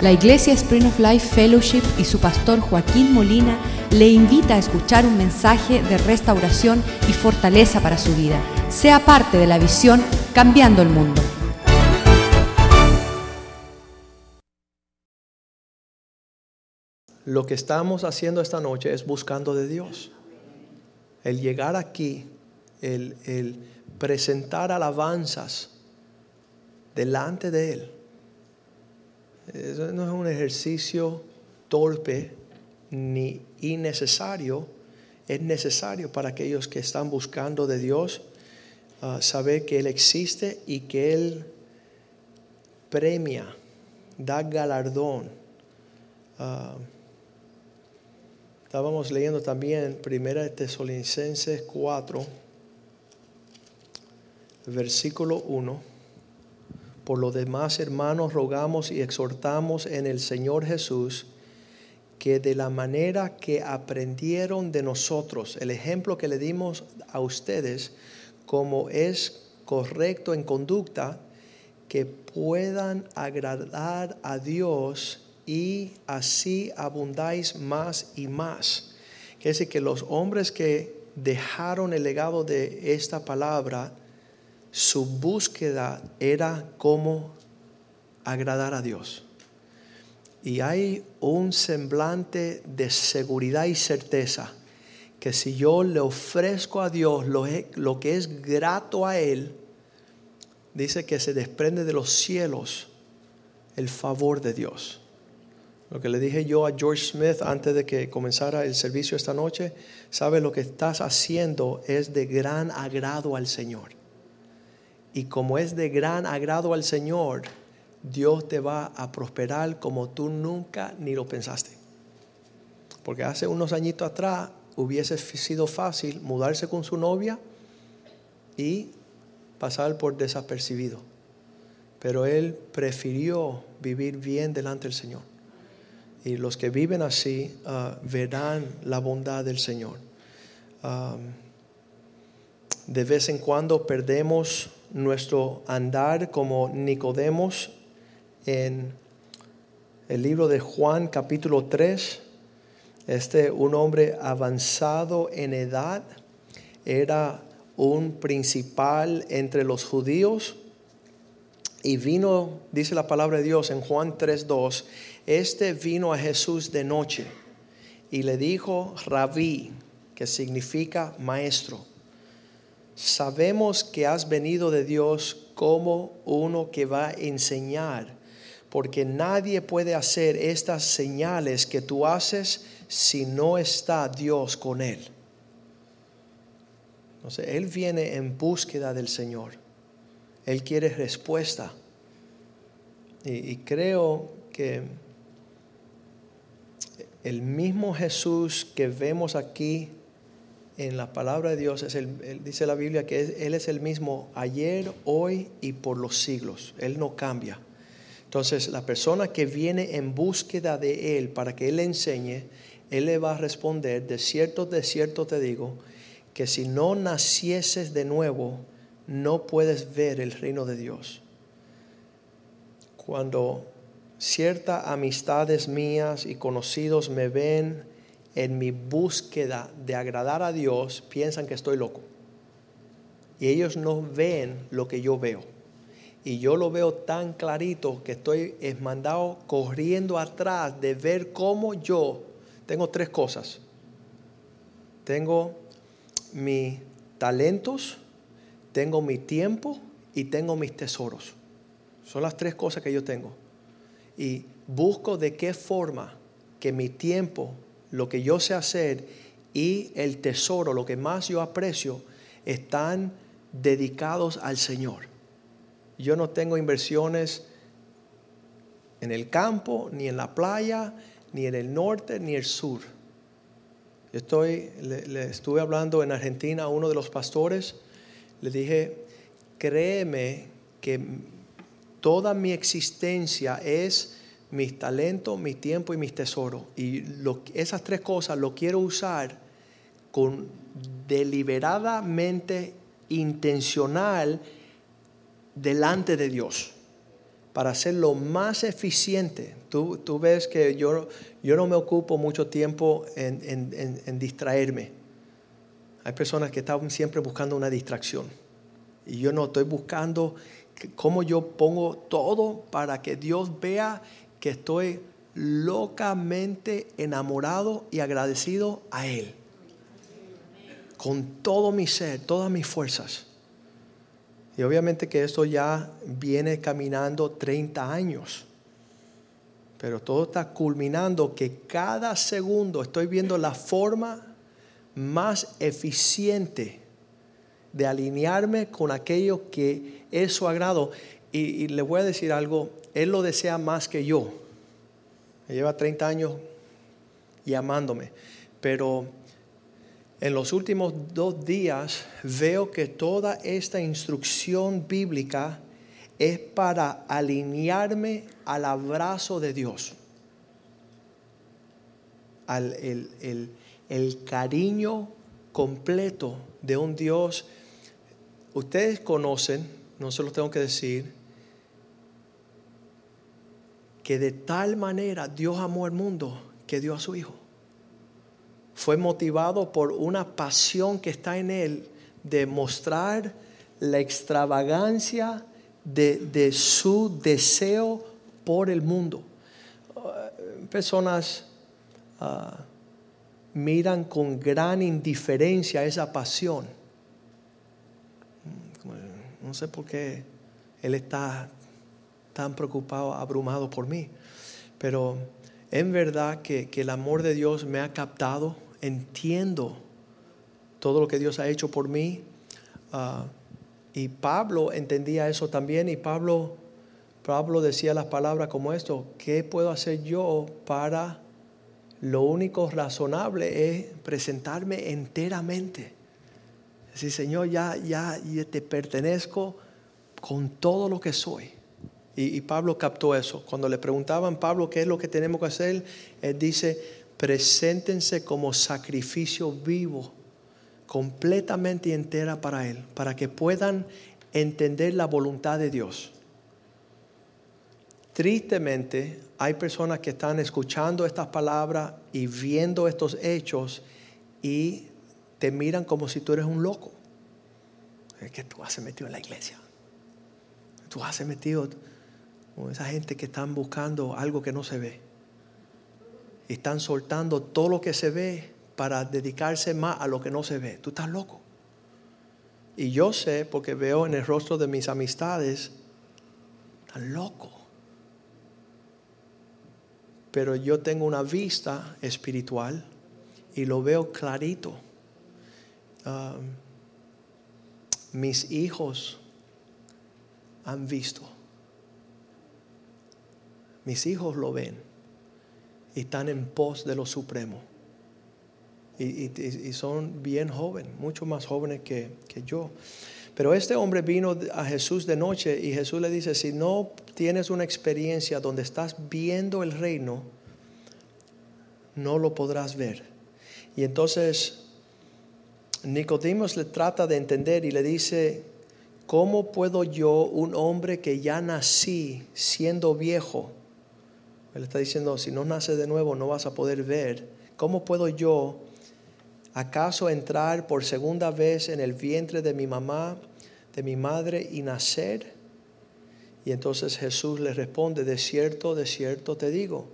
La Iglesia Spring of Life Fellowship y su pastor Joaquín Molina le invita a escuchar un mensaje de restauración y fortaleza para su vida. Sea parte de la visión Cambiando el Mundo. Lo que estamos haciendo esta noche es buscando de Dios. El llegar aquí, el, el presentar alabanzas delante de Él eso no es un ejercicio torpe ni innecesario. Es necesario para aquellos que están buscando de Dios uh, saber que Él existe y que Él premia, da galardón. Uh, estábamos leyendo también Primera de Tesalonicenses 4, versículo 1. Por lo demás, hermanos, rogamos y exhortamos en el Señor Jesús que de la manera que aprendieron de nosotros, el ejemplo que le dimos a ustedes, como es correcto en conducta, que puedan agradar a Dios y así abundáis más y más. Quiere decir que los hombres que dejaron el legado de esta palabra, su búsqueda era cómo agradar a Dios. Y hay un semblante de seguridad y certeza que si yo le ofrezco a Dios lo, que es grato a Él, dice que se desprende de los cielos el favor de Dios. Lo que le dije yo a George Smith antes de que comenzara el servicio esta noche, sabe lo que estás haciendo es de gran agrado al Señor. Y como es de gran agrado al Señor, Dios te va a prosperar como tú nunca ni lo pensaste. Porque hace unos añitos atrás hubiese sido fácil mudarse con su novia y pasar por desapercibido. Pero él prefirió vivir bien delante del Señor. Y los que viven así uh, verán la bondad del Señor. Um, de vez en cuando perdemos nuestro andar como Nicodemos en el libro de Juan capítulo 3. Este, un hombre avanzado en edad, era un principal entre los judíos y vino, dice la palabra de Dios en Juan 3.2, este vino a Jesús de noche y le dijo rabí, que significa maestro sabemos que has venido de Dios como uno que va a enseñar, porque nadie puede hacer estas señales que tú haces si no está Dios con él. Entonces, él viene en búsqueda del Señor. Él quiere respuesta. Y, y creo que el mismo Jesús que vemos aquí en la palabra de Dios, es el, dice la Biblia que Él es el mismo ayer, hoy y por los siglos. Él no cambia. Entonces, la persona que viene en búsqueda de Él para que Él le enseñe, Él le va a responder, de cierto, de cierto te digo, que si no nacieses de nuevo, no puedes ver el reino de Dios. Cuando ciertas amistades mías y conocidos me ven en mi búsqueda de agradar a Dios piensan que estoy loco. Y ellos no ven lo que yo veo. Y yo lo veo tan clarito que estoy mandado corriendo atrás de ver cómo yo tengo tres cosas. Tengo mis talentos, tengo mi tiempo y tengo mis tesoros. Son las tres cosas que yo tengo. Y busco de qué forma que mi tiempo lo que yo sé hacer y el tesoro, lo que más yo aprecio, están dedicados al Señor. Yo no tengo inversiones en el campo, ni en la playa, ni en el norte, ni el sur. estoy, le, estuve hablando en Argentina a uno de los pastores, le dije, créeme que toda mi existencia es mis talentos, mi tiempo y mis tesoros. Y esas tres cosas lo quiero usar con deliberadamente intencional delante de Dios. para ser lo más eficiente. Tú, tú ves que yo, yo no me ocupo mucho tiempo en, en, en, distraerme. Hay personas que están siempre buscando una distracción. Y yo no estoy buscando cómo yo pongo todo para que Dios vea que estoy locamente enamorado y agradecido a Él. Con todo mi ser, todas mis fuerzas. Y obviamente que esto ya viene caminando 30 años. Pero todo está culminando que cada segundo estoy viendo la forma más eficiente de alinearme con aquello que es su agrado. Y, le voy a decir algo, Él lo desea más que yo. Me lleva 30 años llamándome. Pero en los últimos dos días veo que toda esta instrucción bíblica es para alinearme al abrazo de Dios, al el, el cariño completo de un Dios. Ustedes conocen, no se lo tengo que decir, que de tal manera Dios amó al mundo que dio a su Hijo fue motivado por una pasión que está en él de mostrar la extravagancia de, su deseo por el mundo. Uh, personas uh, miran con gran indiferencia esa pasión. Mm, no sé por qué él está tan preocupado, abrumado por mí, pero en verdad que, que el amor de Dios me ha captado entiendo todo lo que Dios ha hecho por mí. Ah, y Pablo entendía eso también y Pablo, Pablo decía las palabras como esto, ¿qué puedo hacer yo para lo único razonable es presentarme enteramente? Decir, Señor, ya, ya, ya te pertenezco con todo lo que soy. Y, y Pablo captó eso. Cuando le preguntaban, Pablo, ¿qué es lo que tenemos que hacer? Él dice, preséntense como sacrificio vivo, completamente entera para Él, para que puedan entender la voluntad de Dios. Tristemente, hay personas que están escuchando estas palabras y viendo estos hechos y te miran como si tú eres un loco. Es que tú has metido en la iglesia. Tú has metido esa gente que están buscando algo que no se ve están soltando todo lo que se ve para dedicarse más a lo que no se ve. Tú estás loco. Y yo sé, porque veo en el rostro de mis amistades, están loco. Pero yo tengo una vista espiritual y lo veo clarito. Um, mis hijos han visto. Mis hijos lo ven y están en pos de lo supremo. Y, son bien jóvenes, mucho más jóvenes que, que yo. Pero este hombre vino a Jesús de noche y Jesús le dice, si no tienes una experiencia donde estás viendo el reino, no lo podrás ver. Y entonces Nicodemos le trata de entender y le dice, ¿cómo puedo yo, un hombre que ya nací siendo viejo, él está diciendo, si no naces de nuevo no vas a poder ver. ¿Cómo puedo yo acaso entrar por segunda vez en el vientre de mi mamá, de mi madre y nacer? Y entonces Jesús le responde, de cierto, de cierto te digo,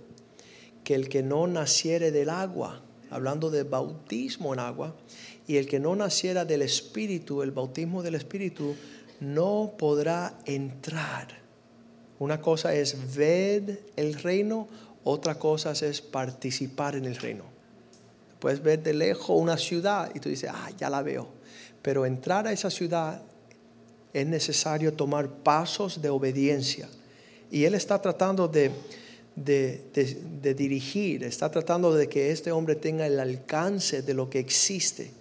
que el que no naciere del agua, hablando de bautismo en agua, y el que no naciera del Espíritu, el bautismo del Espíritu, no podrá entrar una cosa es ver el reino, otra cosa es participar en el reino. Puedes ver de lejos una ciudad y tú dices, ah, ya la veo. Pero entrar a esa ciudad es necesario tomar pasos de obediencia. Y Él está tratando de, de, dirigir, está tratando de que este hombre tenga el alcance de lo que existe.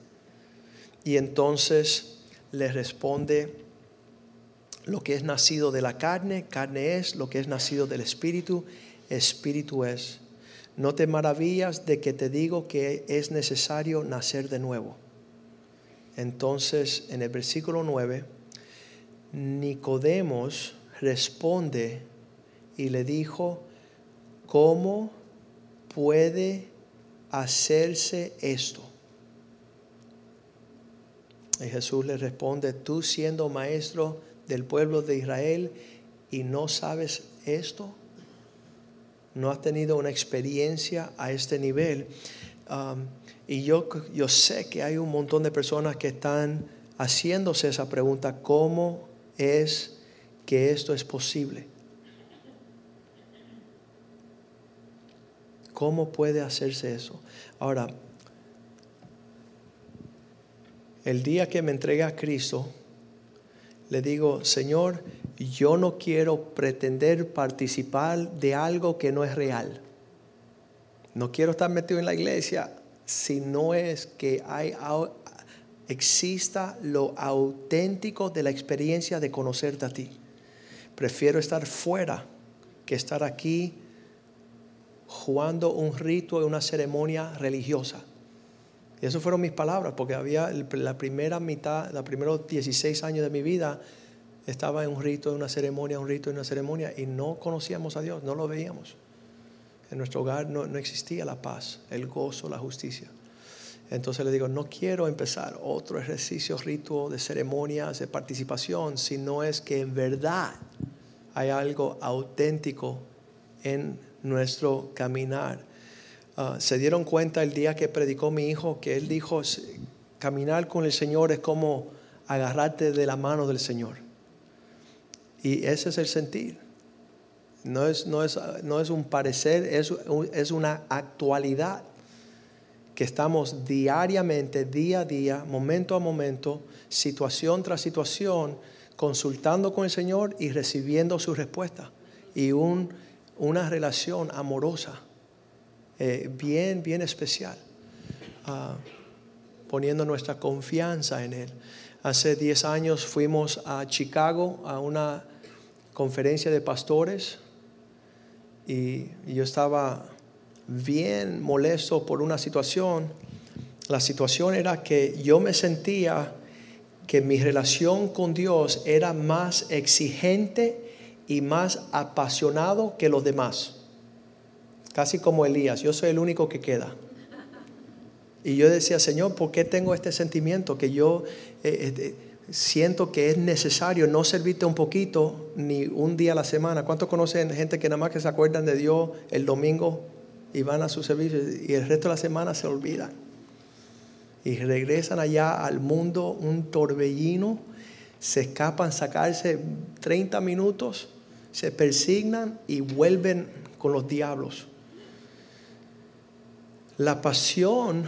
Y entonces le responde, lo que es nacido de la carne, carne es, lo que es nacido del espíritu, espíritu es. No te maravillas de que te digo que es necesario nacer de nuevo. Entonces, en el versículo 9, Nicodemos responde y le dijo, ¿cómo puede hacerse esto? Y Jesús le responde, tú siendo maestro del pueblo de Israel y no sabes esto, no has tenido una experiencia a este nivel. Um, y yo, yo sé que hay un montón de personas que están haciéndose esa pregunta, ¿cómo es que esto es posible? ¿Cómo puede hacerse eso? Ahora, el día que me entregue a Cristo, le digo, Señor, yo no quiero pretender participar de algo que no es real. No quiero estar metido en la iglesia si no es que hay, exista lo auténtico de la experiencia de conocerte a ti. Prefiero estar fuera que estar aquí jugando un rito y una ceremonia religiosa. Y esas fueron mis palabras, porque había la primera mitad, los primeros 16 años de mi vida, estaba en un rito, en una ceremonia, un rito, en una ceremonia, y no conocíamos a Dios, no lo veíamos. En nuestro hogar no, no existía la paz, el gozo, la justicia. Entonces le digo, no quiero empezar otro ejercicio, rito de ceremonias, de participación, sino es que en verdad hay algo auténtico en nuestro caminar. Ah, se dieron cuenta el día que predicó mi hijo que él dijo, caminar con el Señor es como agarrarte de la mano del Señor. Y ese es el sentir. No es, no es, no es un parecer, es, es una actualidad que estamos diariamente, día a día, momento a momento, situación tras situación, consultando con el Señor y recibiendo su respuesta. Y un, una relación amorosa, eh, bien, bien especial, ah, poniendo nuestra confianza en Él. Hace 10 años fuimos a Chicago a una conferencia de pastores y yo estaba bien molesto por una situación. La situación era que yo me sentía que mi relación con Dios era más exigente y más apasionado que los demás. Casi como Elías, yo soy el único que queda. Y yo decía, Señor, ¿por qué tengo este sentimiento que yo eh, eh, siento que es necesario no servirte un poquito ni un día a la semana? ¿Cuántos conocen gente que nada más que se acuerdan de Dios el domingo y van a su servicio y el resto de la semana se olvidan? Y regresan allá al mundo un torbellino, se escapan sacarse 30 minutos, se persignan y vuelven con los diablos. La pasión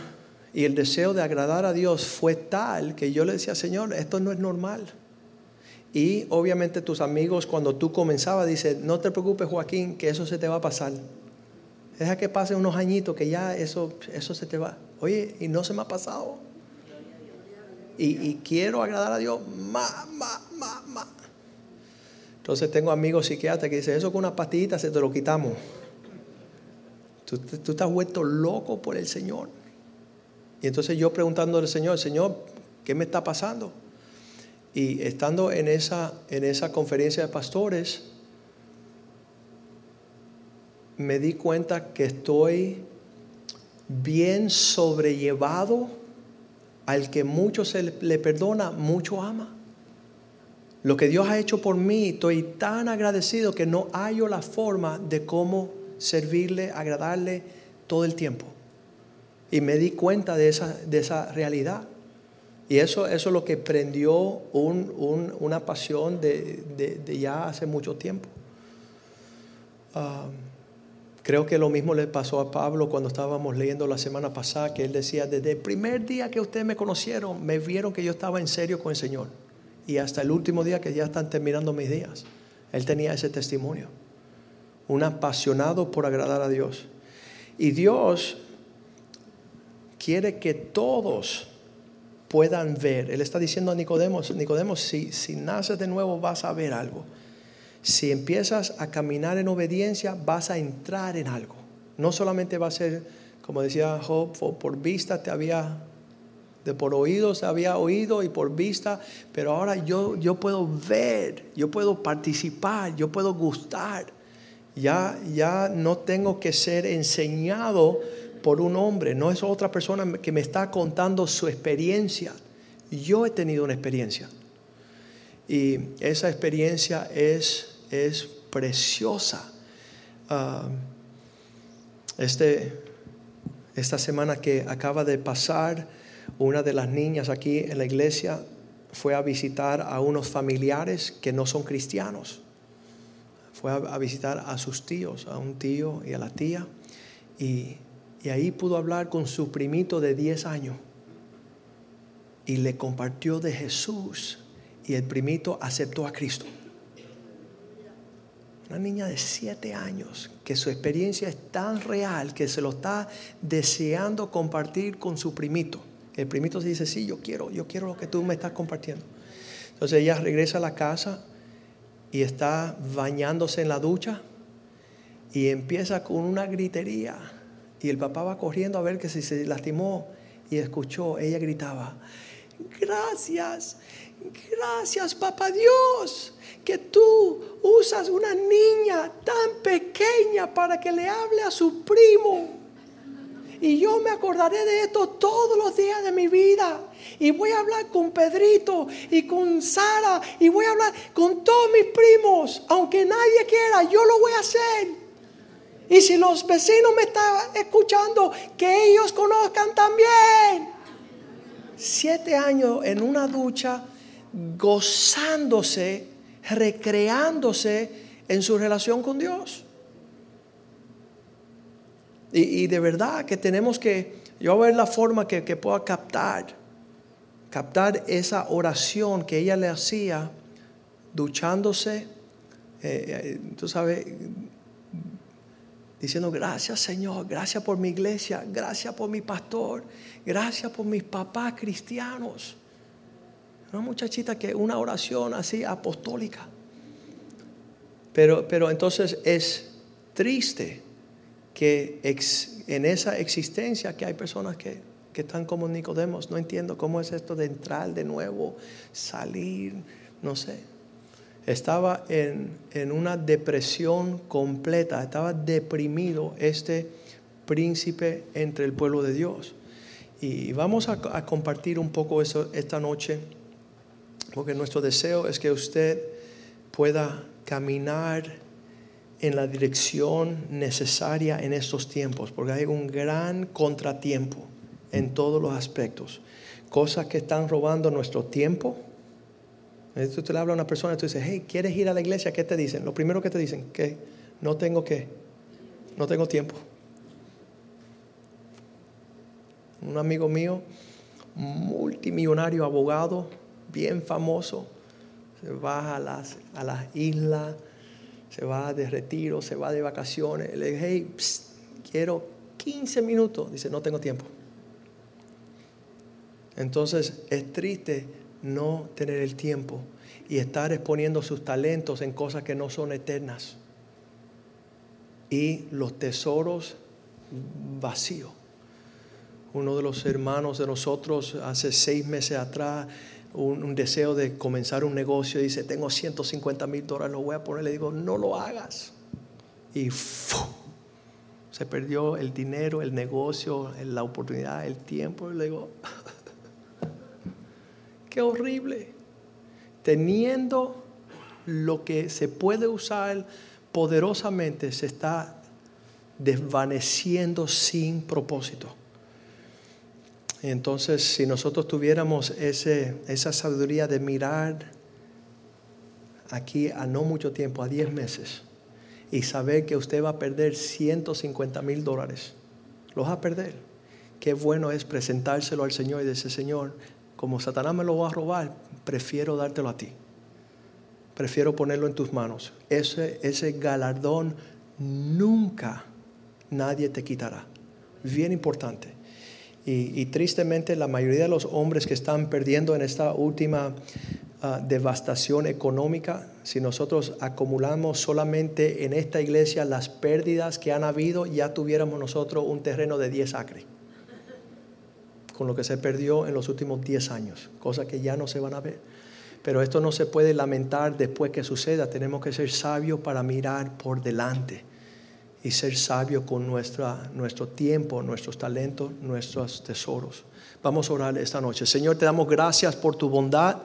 y el deseo de agradar a Dios fue tal que yo le decía, Señor, esto no es normal. Y obviamente tus amigos cuando tú comenzabas dicen, no te preocupes Joaquín, que eso se te va a pasar. Deja que pasen unos añitos que ya eso, eso se te va. Oye, y no se me ha pasado. Y, quiero agradar a Dios más, más, más, más. Entonces tengo amigos psiquiatras que dicen, eso con una pastillita se te lo quitamos. Tú, tú estás vuelto loco por el Señor. Y entonces yo preguntándole al Señor, Señor, ¿qué me está pasando? Y estando en esa, en esa conferencia de pastores, me di cuenta que estoy bien sobrellevado al que mucho se le perdona, mucho ama. Lo que Dios ha hecho por mí, estoy tan agradecido que no hallo la forma de cómo servirle, agradarle todo el tiempo. Y me di cuenta de esa, de esa realidad. Y eso, eso es lo que prendió una pasión de, ya hace mucho tiempo. Ah, creo que lo mismo le pasó a Pablo cuando estábamos leyendo la semana pasada, que él decía, desde el primer día que ustedes me conocieron, me vieron que yo estaba en serio con el Señor. Y hasta el último día que ya están terminando mis días, él tenía ese testimonio. Un apasionado por agradar a Dios. Y Dios quiere que todos puedan ver. Él está diciendo a Nicodemo, Nicodemo, si, si naces de nuevo vas a ver algo. Si empiezas a caminar en obediencia, vas a entrar en algo. No solamente va a ser, como decía Job, por vista te había, de por oído se había oído y por vista, pero ahora yo, yo puedo ver, yo puedo participar, yo puedo gustar Ya, ya no tengo que ser enseñado por un hombre, no es otra persona que me está contando su experiencia. Yo he tenido una experiencia. Y esa experiencia es, es preciosa. Ah, este, esta semana que acaba de pasar, una de las niñas aquí en la iglesia fue a visitar a unos familiares que no son cristianos. Fue a, visitar a sus tíos, a un tío y a la tía. Y, ahí pudo hablar con su primito de 10 años. Y le compartió de Jesús. Y el primito aceptó a Cristo. Una niña de 7 años que su experiencia es tan real que se lo está deseando compartir con su primito. El primito dice, sí, yo quiero, yo quiero lo que tú me estás compartiendo. Entonces ella regresa a la casa y está bañándose en la ducha y empieza con una gritería. Y el papá va corriendo a ver que si se lastimó y escuchó, ella gritaba, gracias, gracias papá Dios, que tú usas una niña tan pequeña para que le hable a su primo. Y yo me acordaré de esto todos los días de mi vida. Y voy a hablar con Pedrito y con Sara y voy a hablar con todos mis primos. Aunque nadie quiera, yo lo voy a hacer. Y si los vecinos me están escuchando, que ellos conozcan también. Siete años en una ducha, gozándose, recreándose en su relación con Dios. Y, de verdad que tenemos que, yo ver la forma que, pueda captar, captar esa oración que ella le hacía duchándose, eh, eh, tú sabes, diciendo gracias Señor, gracias por mi iglesia, gracias por mi pastor, gracias por mis papás cristianos. Una muchachita que una oración así apostólica. Pero, pero entonces es triste que en esa existencia que hay personas que, están como Nicodemos, no entiendo cómo es esto de entrar de nuevo, salir, no sé. Estaba en, una depresión completa, estaba deprimido este príncipe entre el pueblo de Dios. Y vamos a, a compartir un poco eso esta noche, porque nuestro deseo es que usted pueda caminar en la dirección necesaria en estos tiempos, porque hay un gran contratiempo en todos los aspectos. Cosas que están robando nuestro tiempo. Entonces usted le habla a una persona y tú dices, hey, ¿quieres ir a la iglesia? ¿Qué te dicen? Lo primero que te dicen, que no tengo que, no tengo tiempo. Un amigo mío, multimillonario abogado, bien famoso, se va a las, a las islas se va de retiro, se va de vacaciones. Le dije, hey, quiero 15 minutos. Dice, no tengo tiempo. Entonces es triste no tener el tiempo y estar exponiendo sus talentos en cosas que no son eternas. Y los tesoros vacíos. Uno de los hermanos de nosotros hace seis meses atrás un, deseo de comenzar un negocio, dice, tengo 150 mil dólares, lo voy a poner, le digo, no lo hagas. Y se perdió el dinero, el negocio, la oportunidad, el tiempo. Y le digo, qué horrible. Teniendo lo que se puede usar poderosamente, se está desvaneciendo sin propósito. Entonces, si nosotros tuviéramos ese, esa sabiduría de mirar aquí a no mucho tiempo, a 10 meses, y saber que usted va a perder 150 mil dólares, los va a perder. Qué bueno es presentárselo al Señor y decir, Señor, como Satanás me lo va a robar, prefiero dártelo a ti. Prefiero ponerlo en tus manos. Ese, ese galardón nunca nadie te quitará. Bien importante. Y, tristemente la mayoría de los hombres que están perdiendo en esta última ah, devastación económica, si nosotros acumulamos solamente en esta iglesia las pérdidas que han habido, ya tuviéramos nosotros un terreno de 10 acres, con lo que se perdió en los últimos 10 años, cosas que ya no se van a ver. Pero esto no se puede lamentar después que suceda. Tenemos que ser sabios para mirar por delante y ser sabios con nuestra, nuestro tiempo, nuestros talentos, nuestros tesoros. Vamos a orar esta noche. Señor, te damos gracias por tu bondad.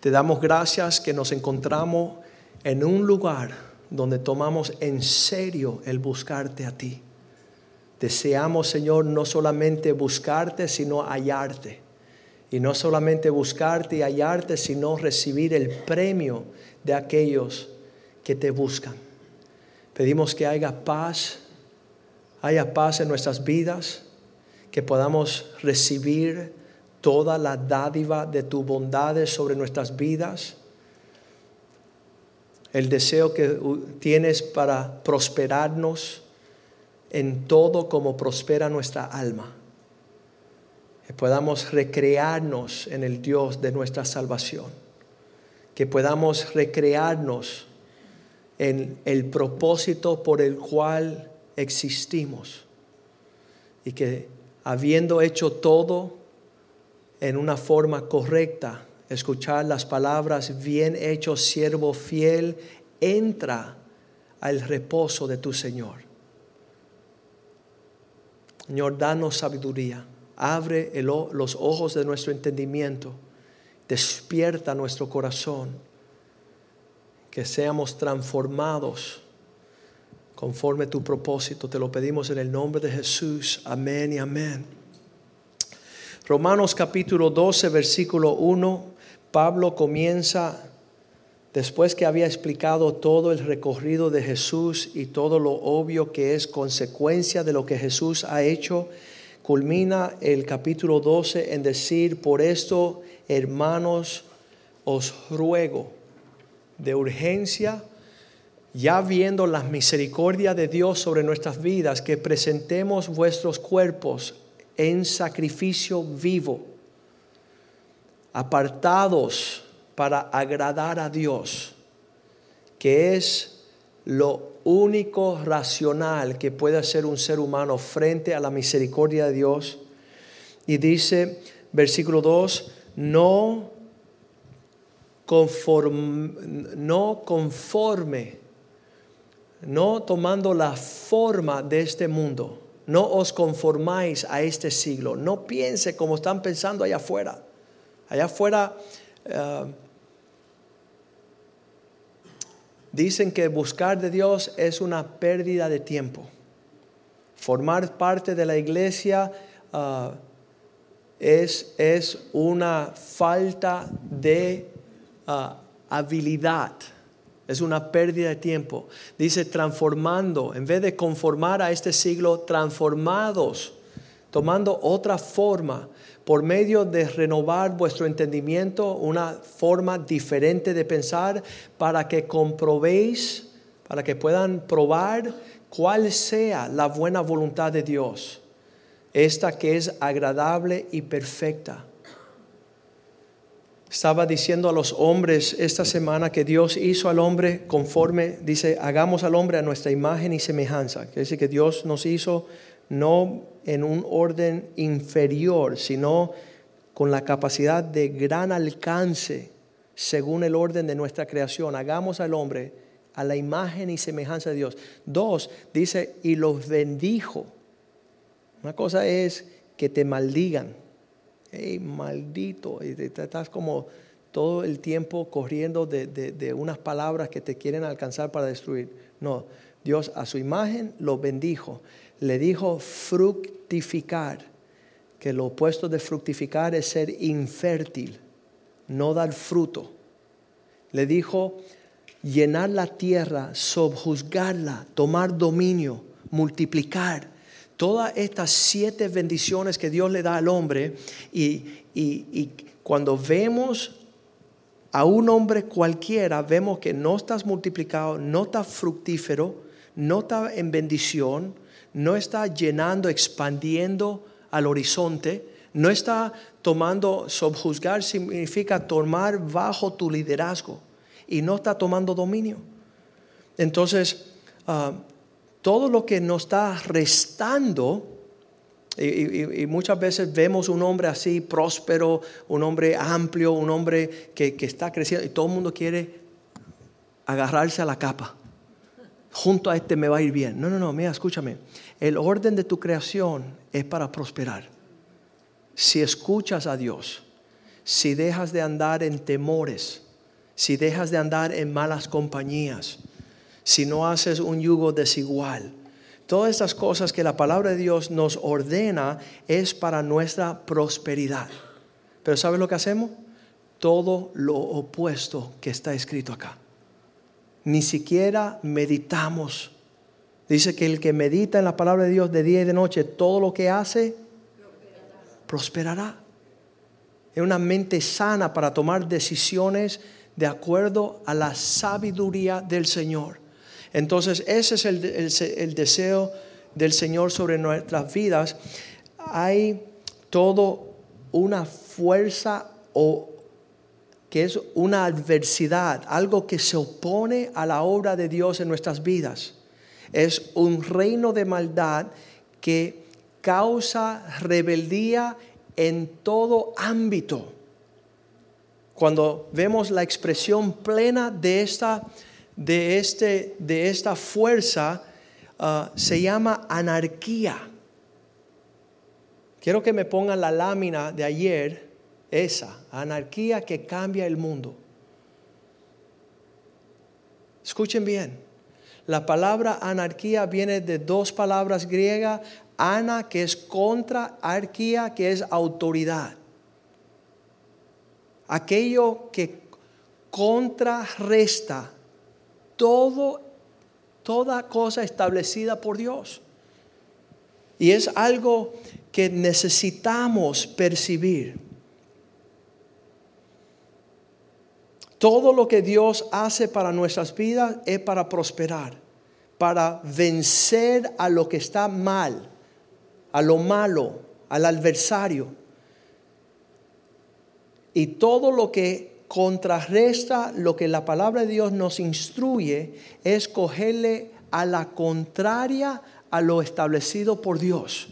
Te damos gracias que nos encontramos en un lugar donde tomamos en serio el buscarte a ti. Deseamos, Señor, no solamente buscarte, sino hallarte. Y no solamente buscarte y hallarte, sino recibir el premio de aquellos que te buscan. Pedimos que haya paz, haya paz en nuestras vidas, que podamos recibir toda la dádiva de tu bondades sobre nuestras vidas el deseo que tienes para prosperarnos en todo como prospera nuestra alma. Que podamos recrearnos en el Dios de nuestra salvación. Que podamos recrearnos en el propósito por el cual existimos. Y que habiendo hecho todo en una forma correcta, escuchar las palabras, bien hecho siervo fiel, entra al reposo de tu Señor. Señor, danos sabiduría, abre los ojos de nuestro entendimiento, despierta nuestro corazón, que seamos transformados conforme tu propósito. Te lo pedimos en el nombre de Jesús. Amén y amén. Romanos capítulo 12, versículo 1 Pablo comienza, después que había explicado todo el recorrido de Jesús y todo lo obvio que es consecuencia de lo que Jesús ha hecho, culmina el capítulo 12 en decir, por esto, hermanos, os ruego de urgencia, ya viendo la misericordia de Dios sobre nuestras vidas, que presentemos vuestros cuerpos en sacrificio vivo apartados para agradar a Dios, que es lo único racional que puede hacer un ser humano frente a la misericordia de Dios. Y dice, versículo 2, no no conforme, no tomando la forma de este mundo, no os conformáis a este siglo, no piense como están pensando allá afuera. Allá afuera eh, dicen que buscar de Dios es una pérdida de tiempo. Formar parte de la iglesia eh, es, es, una falta de eh, habilidad. Es una pérdida de tiempo. Dice transformando, en vez de conformar a este siglo, transformados, tomando otra forma por medio de renovar vuestro entendimiento, una forma diferente de pensar, para que comprobéis, para que puedan probar cuál sea la buena voluntad de Dios, esta que es agradable y perfecta. Estaba diciendo a los hombres esta semana que Dios hizo al hombre conforme, dice, hagamos al hombre a nuestra imagen y semejanza. Quiere decir que Dios nos hizo no en un orden inferior, sino con la capacidad de gran alcance según el orden de nuestra creación. Hagamos al hombre a la imagen y semejanza de Dios. Dos, dice, y los bendijo. Una cosa es que te maldigan. Hey, maldito. Y te, estás como todo el tiempo corriendo de, de unas palabras que te quieren alcanzar para destruir. No, Dios a su imagen los bendijo le dijo fructificar, que lo opuesto de fructificar es ser infértil, no dar fruto. Le dijo llenar la tierra, subjuzgarla, tomar dominio, multiplicar. Todas estas siete bendiciones que Dios le da al hombre y, y cuando vemos a un hombre cualquiera, vemos que no estás multiplicado, no está fructífero, no está en bendición, no está llenando, expandiendo al horizonte, no está tomando, subjuzgar significa tomar bajo tu liderazgo y no está tomando dominio. Entonces, ah, todo lo que nos está restando Y, muchas veces vemos un hombre así, próspero, un hombre amplio, un hombre que, que está creciendo y todo el mundo quiere agarrarse a la capa. Junto a este me va a ir bien. No, no, no, mira, escúchame. El orden de tu creación es para prosperar. Si escuchas a Dios, si dejas de andar en temores, si dejas de andar en malas compañías, si no haces un yugo desigual, todas estas cosas que la palabra de Dios nos ordena es para nuestra prosperidad. Pero ¿sabes lo que hacemos? Todo lo opuesto que está escrito acá ni siquiera meditamos. Dice que el que medita en la palabra de Dios de día y de noche, todo lo que hace prosperará. Es una mente sana para tomar decisiones de acuerdo a la sabiduría del Señor. Entonces, ese es el, el deseo del Señor sobre nuestras vidas. Hay todo una fuerza o que es una adversidad, algo que se opone a la obra de Dios en nuestras vidas. Es un reino de maldad que causa rebeldía en todo ámbito. Cuando vemos la expresión plena de esta, de este, de esta fuerza, ah, se llama anarquía. Quiero que me pongan la lámina de ayer esa anarquía que cambia el mundo. Escuchen bien, la palabra anarquía viene de dos palabras griegas, ana que es contra, arquía que es autoridad. Aquello que contrarresta todo, toda cosa establecida por Dios. Y es algo que necesitamos percibir. Todo lo que Dios hace para nuestras vidas es para prosperar, para vencer a lo que está mal, a lo malo, al adversario. Y todo lo que contrarresta lo que la palabra de Dios nos instruye es cogerle a la contraria a lo establecido por Dios.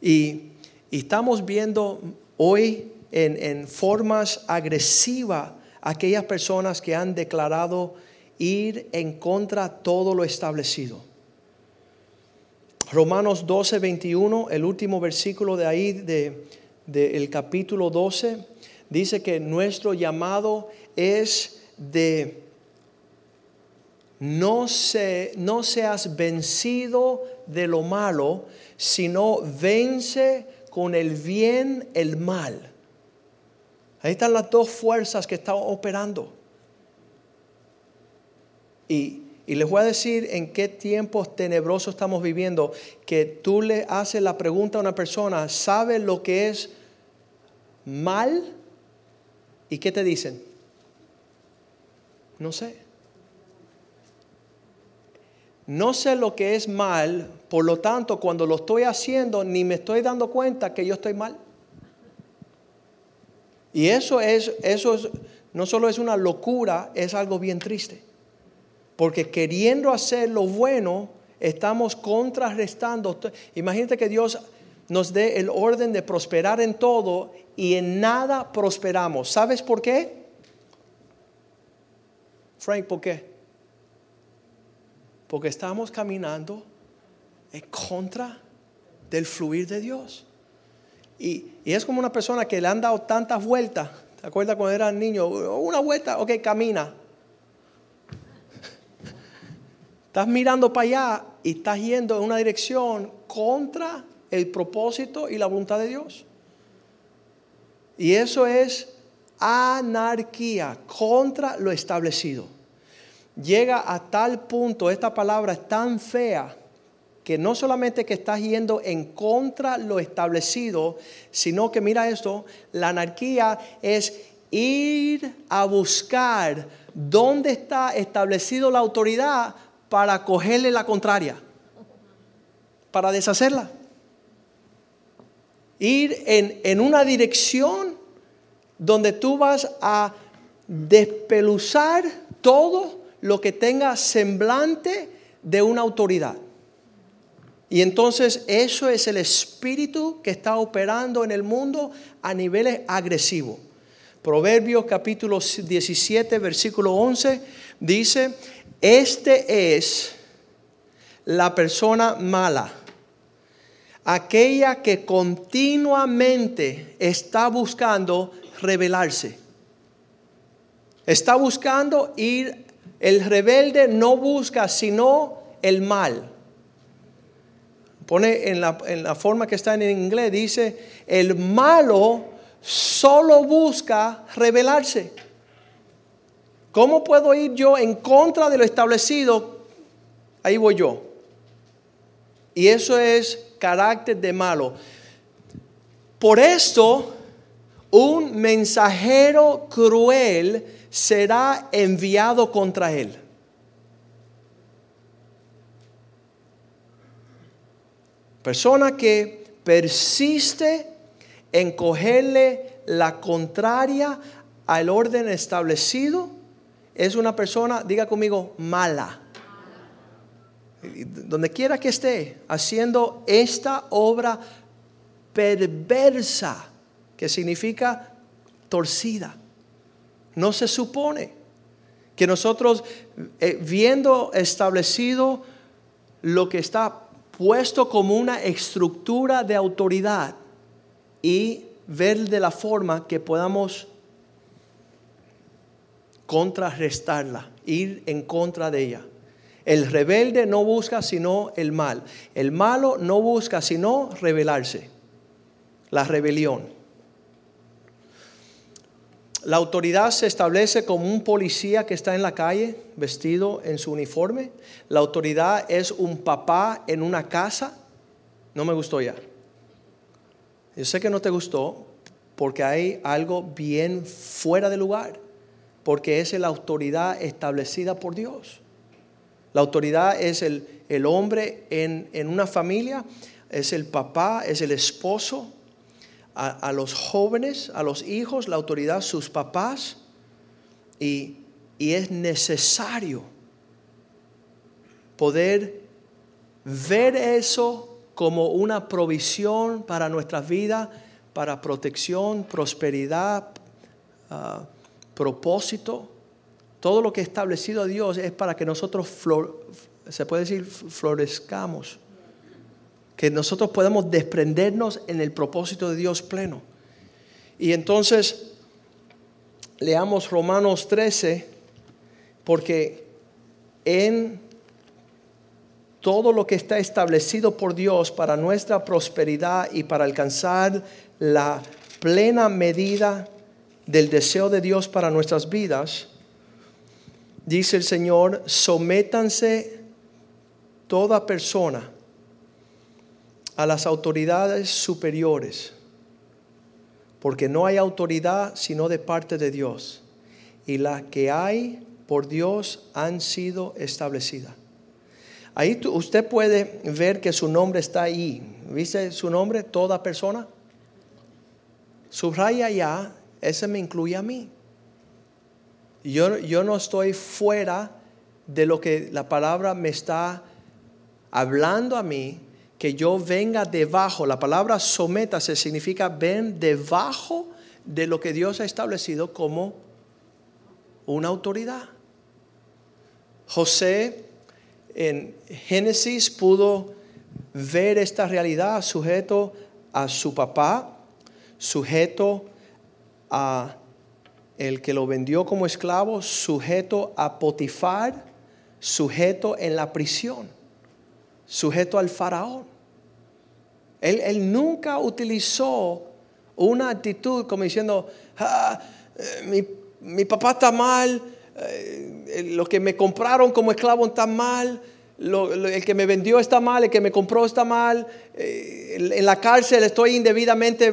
Y, estamos viendo hoy en, en formas agresivas aquellas personas que han declarado ir en contra de todo lo establecido. Romanos 12, 21, el último versículo de ahí, del de, capítulo 12, dice que nuestro llamado es de no, se, no seas vencido de lo malo, sino vence con el bien el mal. Ahí están las dos fuerzas que están operando. Y, les voy a decir en qué tiempos tenebrosos estamos viviendo, que tú le haces la pregunta a una persona, ¿sabe lo que es mal? ¿Y qué te dicen? No sé. No sé lo que es mal, por lo tanto, cuando lo estoy haciendo, ni me estoy dando cuenta que yo estoy mal. Y eso es, eso es, no solo es una locura, es algo bien triste. Porque queriendo hacer lo bueno, estamos contrarrestando. Imagínate que Dios nos dé el orden de prosperar en todo y en nada prosperamos. ¿Sabes por qué? Frank, ¿por qué? Porque estamos caminando en contra del fluir de Dios. Y, es como una persona que le han dado tantas vueltas. ¿Te acuerdas cuando era niño? Una vuelta, ok, camina. Estás mirando para allá y estás yendo en una dirección contra el propósito y la voluntad de Dios. Y eso es anarquía, contra lo establecido. Llega a tal punto, esta palabra es tan fea que no solamente que estás yendo en contra lo establecido, sino que mira esto, la anarquía es ir a buscar dónde está establecido la autoridad para cogerle la contraria, para deshacerla. Ir en, en una dirección donde tú vas a despeluzar todo lo que tenga semblante de una autoridad. Y entonces eso es el espíritu que está operando en el mundo a niveles agresivos. Proverbios capítulo 17, versículo 11 dice, este es la persona mala, aquella que continuamente está buscando rebelarse. Está buscando ir, el rebelde no busca sino el mal. Pone en la, en la forma que está en inglés, dice, el malo solo busca rebelarse. ¿Cómo puedo ir yo en contra de lo establecido? Ahí voy yo. Y eso es carácter de malo. Por esto, un mensajero cruel será enviado contra él. Persona que persiste en cogerle la contraria al orden establecido es una persona, diga conmigo, mala. Donde quiera que esté haciendo esta obra perversa, que significa torcida. No se supone que nosotros, eh, viendo establecido lo que está puesto como una estructura de autoridad y ver de la forma que podamos contrarrestarla, ir en contra de ella. El rebelde no busca sino el mal. El malo no busca sino rebelarse. La rebelión. La autoridad se establece como un policía que está en la calle vestido en su uniforme. La autoridad es un papá en una casa. No me gustó ya. Yo sé que no te gustó porque hay algo bien fuera de lugar porque es la autoridad establecida por Dios. La autoridad es el, hombre en, una familia, es el papá, es el esposo, a, los jóvenes, a los hijos, la autoridad, sus papás, y, y es necesario poder ver eso como una provisión para nuestras vidas, para protección, prosperidad, uh, propósito, todo lo que ha establecido Dios es para que nosotros, se puede decir, florezcamos. Que nosotros podamos desprendernos en el propósito de Dios pleno. Y entonces, leamos Romanos 13, porque en todo lo que está establecido por Dios para nuestra prosperidad y para alcanzar la plena medida del deseo de Dios para nuestras vidas, dice el Señor, sométanse toda persona a las autoridades superiores, porque no hay autoridad sino de parte de Dios, y la que hay por Dios han sido establecidas. Ahí usted puede ver que su nombre está ahí. ¿Viste su nombre? Toda persona. Subraya ya ese me incluye a mí. Yo, yo no estoy fuera de lo que la palabra me está hablando a mí, que yo venga debajo. La palabra sométase significa ven debajo de lo que Dios ha establecido como una autoridad. José en Génesis pudo ver esta realidad sujeto a su papá, sujeto a el que lo vendió como esclavo, sujeto a Potifar, sujeto en la prisión, sujeto al faraón. Él, nunca utilizó una actitud como diciendo, ah, eh, mi, papá está mal, eh, lo que me compraron como esclavo está mal, el que me vendió está mal, el que me compró está mal, eh, en la cárcel estoy indebidamente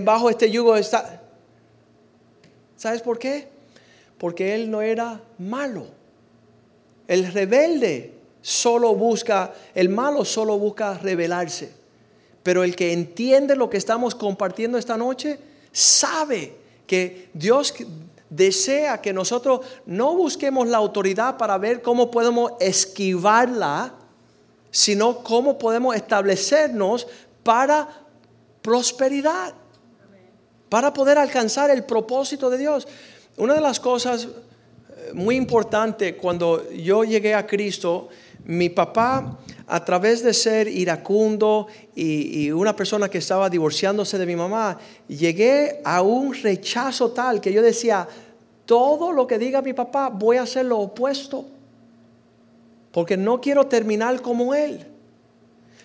bajo este yugo. ¿Sabes por qué? Porque él no era malo. El rebelde solo busca, el malo solo busca rebelarse. Pero el que entiende lo que estamos compartiendo esta noche, sabe que Dios desea que nosotros no busquemos la autoridad para ver cómo podemos esquivarla sino cómo podemos establecernos para prosperidad, para poder alcanzar el propósito de Dios. Una de las cosas eh, muy importantes cuando yo llegué a Cristo, mi papá, a través de ser iracundo y, una persona que estaba divorciándose de mi mamá, llegué a un rechazo tal que yo decía, todo lo que diga mi papá, voy a hacer lo opuesto, porque no quiero terminar como él.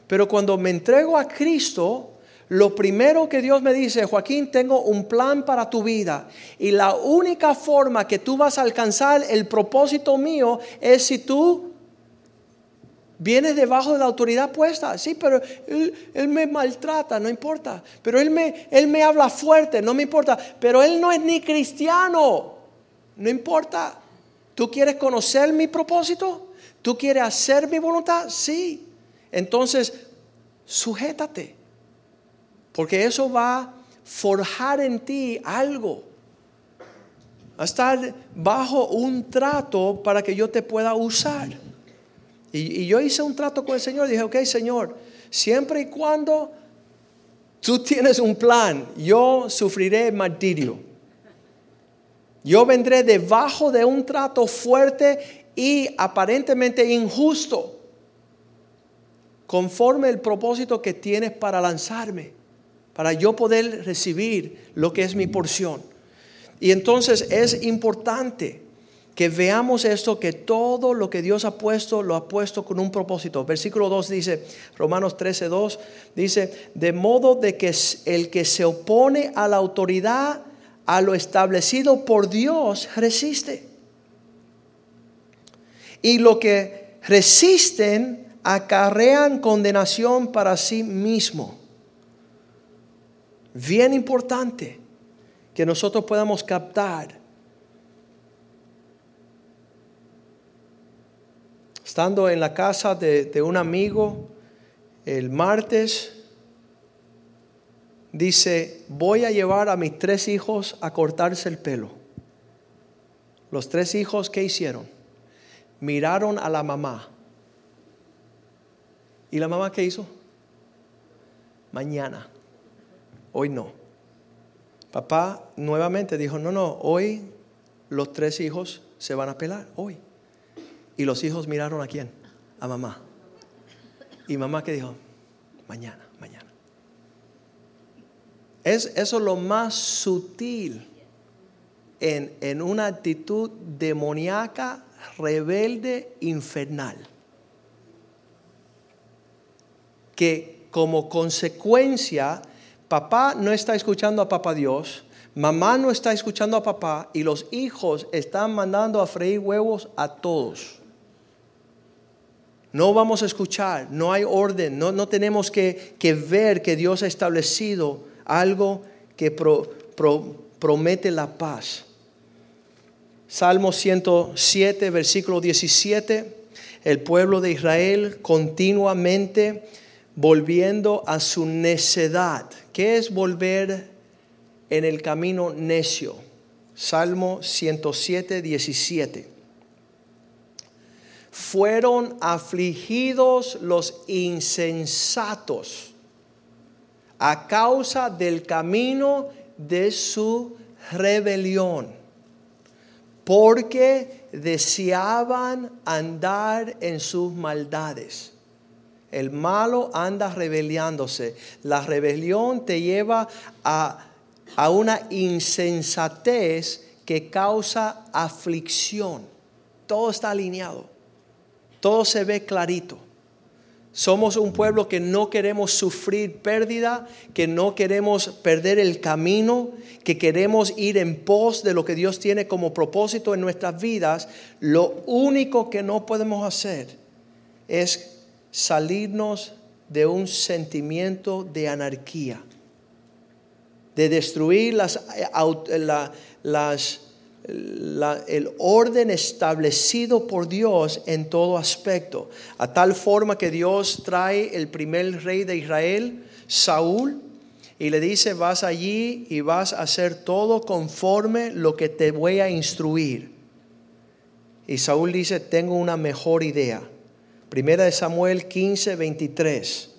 Pero cuando me entrego a Cristo, lo primero que Dios me dice, Joaquín, tengo un plan para tu vida. Y la única forma que tú vas a alcanzar el propósito mío es si tú vienes debajo de la autoridad puesta. Sí, pero él, me maltrata, no importa. Pero él me, él me habla fuerte, no me importa. Pero él no es ni cristiano, no importa. ¿Tú quieres conocer mi propósito? ¿Tú quieres hacer mi voluntad? Sí. Entonces, sujétate. Porque eso va a forjar en ti algo. A estar bajo un trato para que yo te pueda usar. Y, yo hice un trato con el Señor. Dije, ok, Señor, siempre y cuando tú tienes un plan, yo sufriré martirio. Yo vendré debajo de un trato fuerte y aparentemente injusto, conforme el propósito que tienes para lanzarme para yo poder recibir lo que es mi porción. Y entonces es importante que veamos esto, que todo lo que Dios ha puesto, lo ha puesto con un propósito. Versículo 2 dice, Romanos 13, 2, dice, de modo de que el que se opone a la autoridad, a lo establecido por Dios, resiste. Y lo que resisten acarrean condenación para sí mismo bien importante que nosotros podamos captar. Estando en la casa de, un amigo el martes, dice, voy a llevar a mis tres hijos a cortarse el pelo. Los tres hijos, ¿qué hicieron? Miraron a la mamá. ¿Y la mamá qué hizo? Mañana hoy no. Papá nuevamente dijo, no, no, hoy los tres hijos se van a pelar, hoy. Y los hijos miraron a quién? A mamá. Y mamá que dijo, mañana, mañana. Es eso lo más sutil en, en una actitud demoníaca, rebelde, infernal. Que como consecuencia Papá no está escuchando a papá Dios, mamá no está escuchando a papá y los hijos están mandando a freír huevos a todos. No vamos a escuchar, no hay orden, no, no tenemos que, ver que Dios ha establecido algo que promete la paz. Salmo 107, versículo 17, el pueblo de Israel continuamente volviendo a su necedad. ¿Qué es volver en el camino necio? Salmo 107, 17. Fueron afligidos los insensatos a causa del camino de su rebelión, porque deseaban andar en sus maldades. El malo anda rebeliándose. La rebelión te lleva a, a una insensatez que causa aflicción. Todo está alineado. Todo se ve clarito. Somos un pueblo que no queremos sufrir pérdida, que no queremos perder el camino, que queremos ir en pos de lo que Dios tiene como propósito en nuestras vidas. Lo único que no podemos hacer es salirnos de un sentimiento de anarquía, de destruir las, las, el orden establecido por Dios en todo aspecto, a tal forma que Dios trae el primer rey de Israel, Saúl, y le dice, vas allí y vas a hacer todo conforme lo que te voy a instruir. Y Saúl dice, tengo una mejor idea Primera de Samuel 15, 23.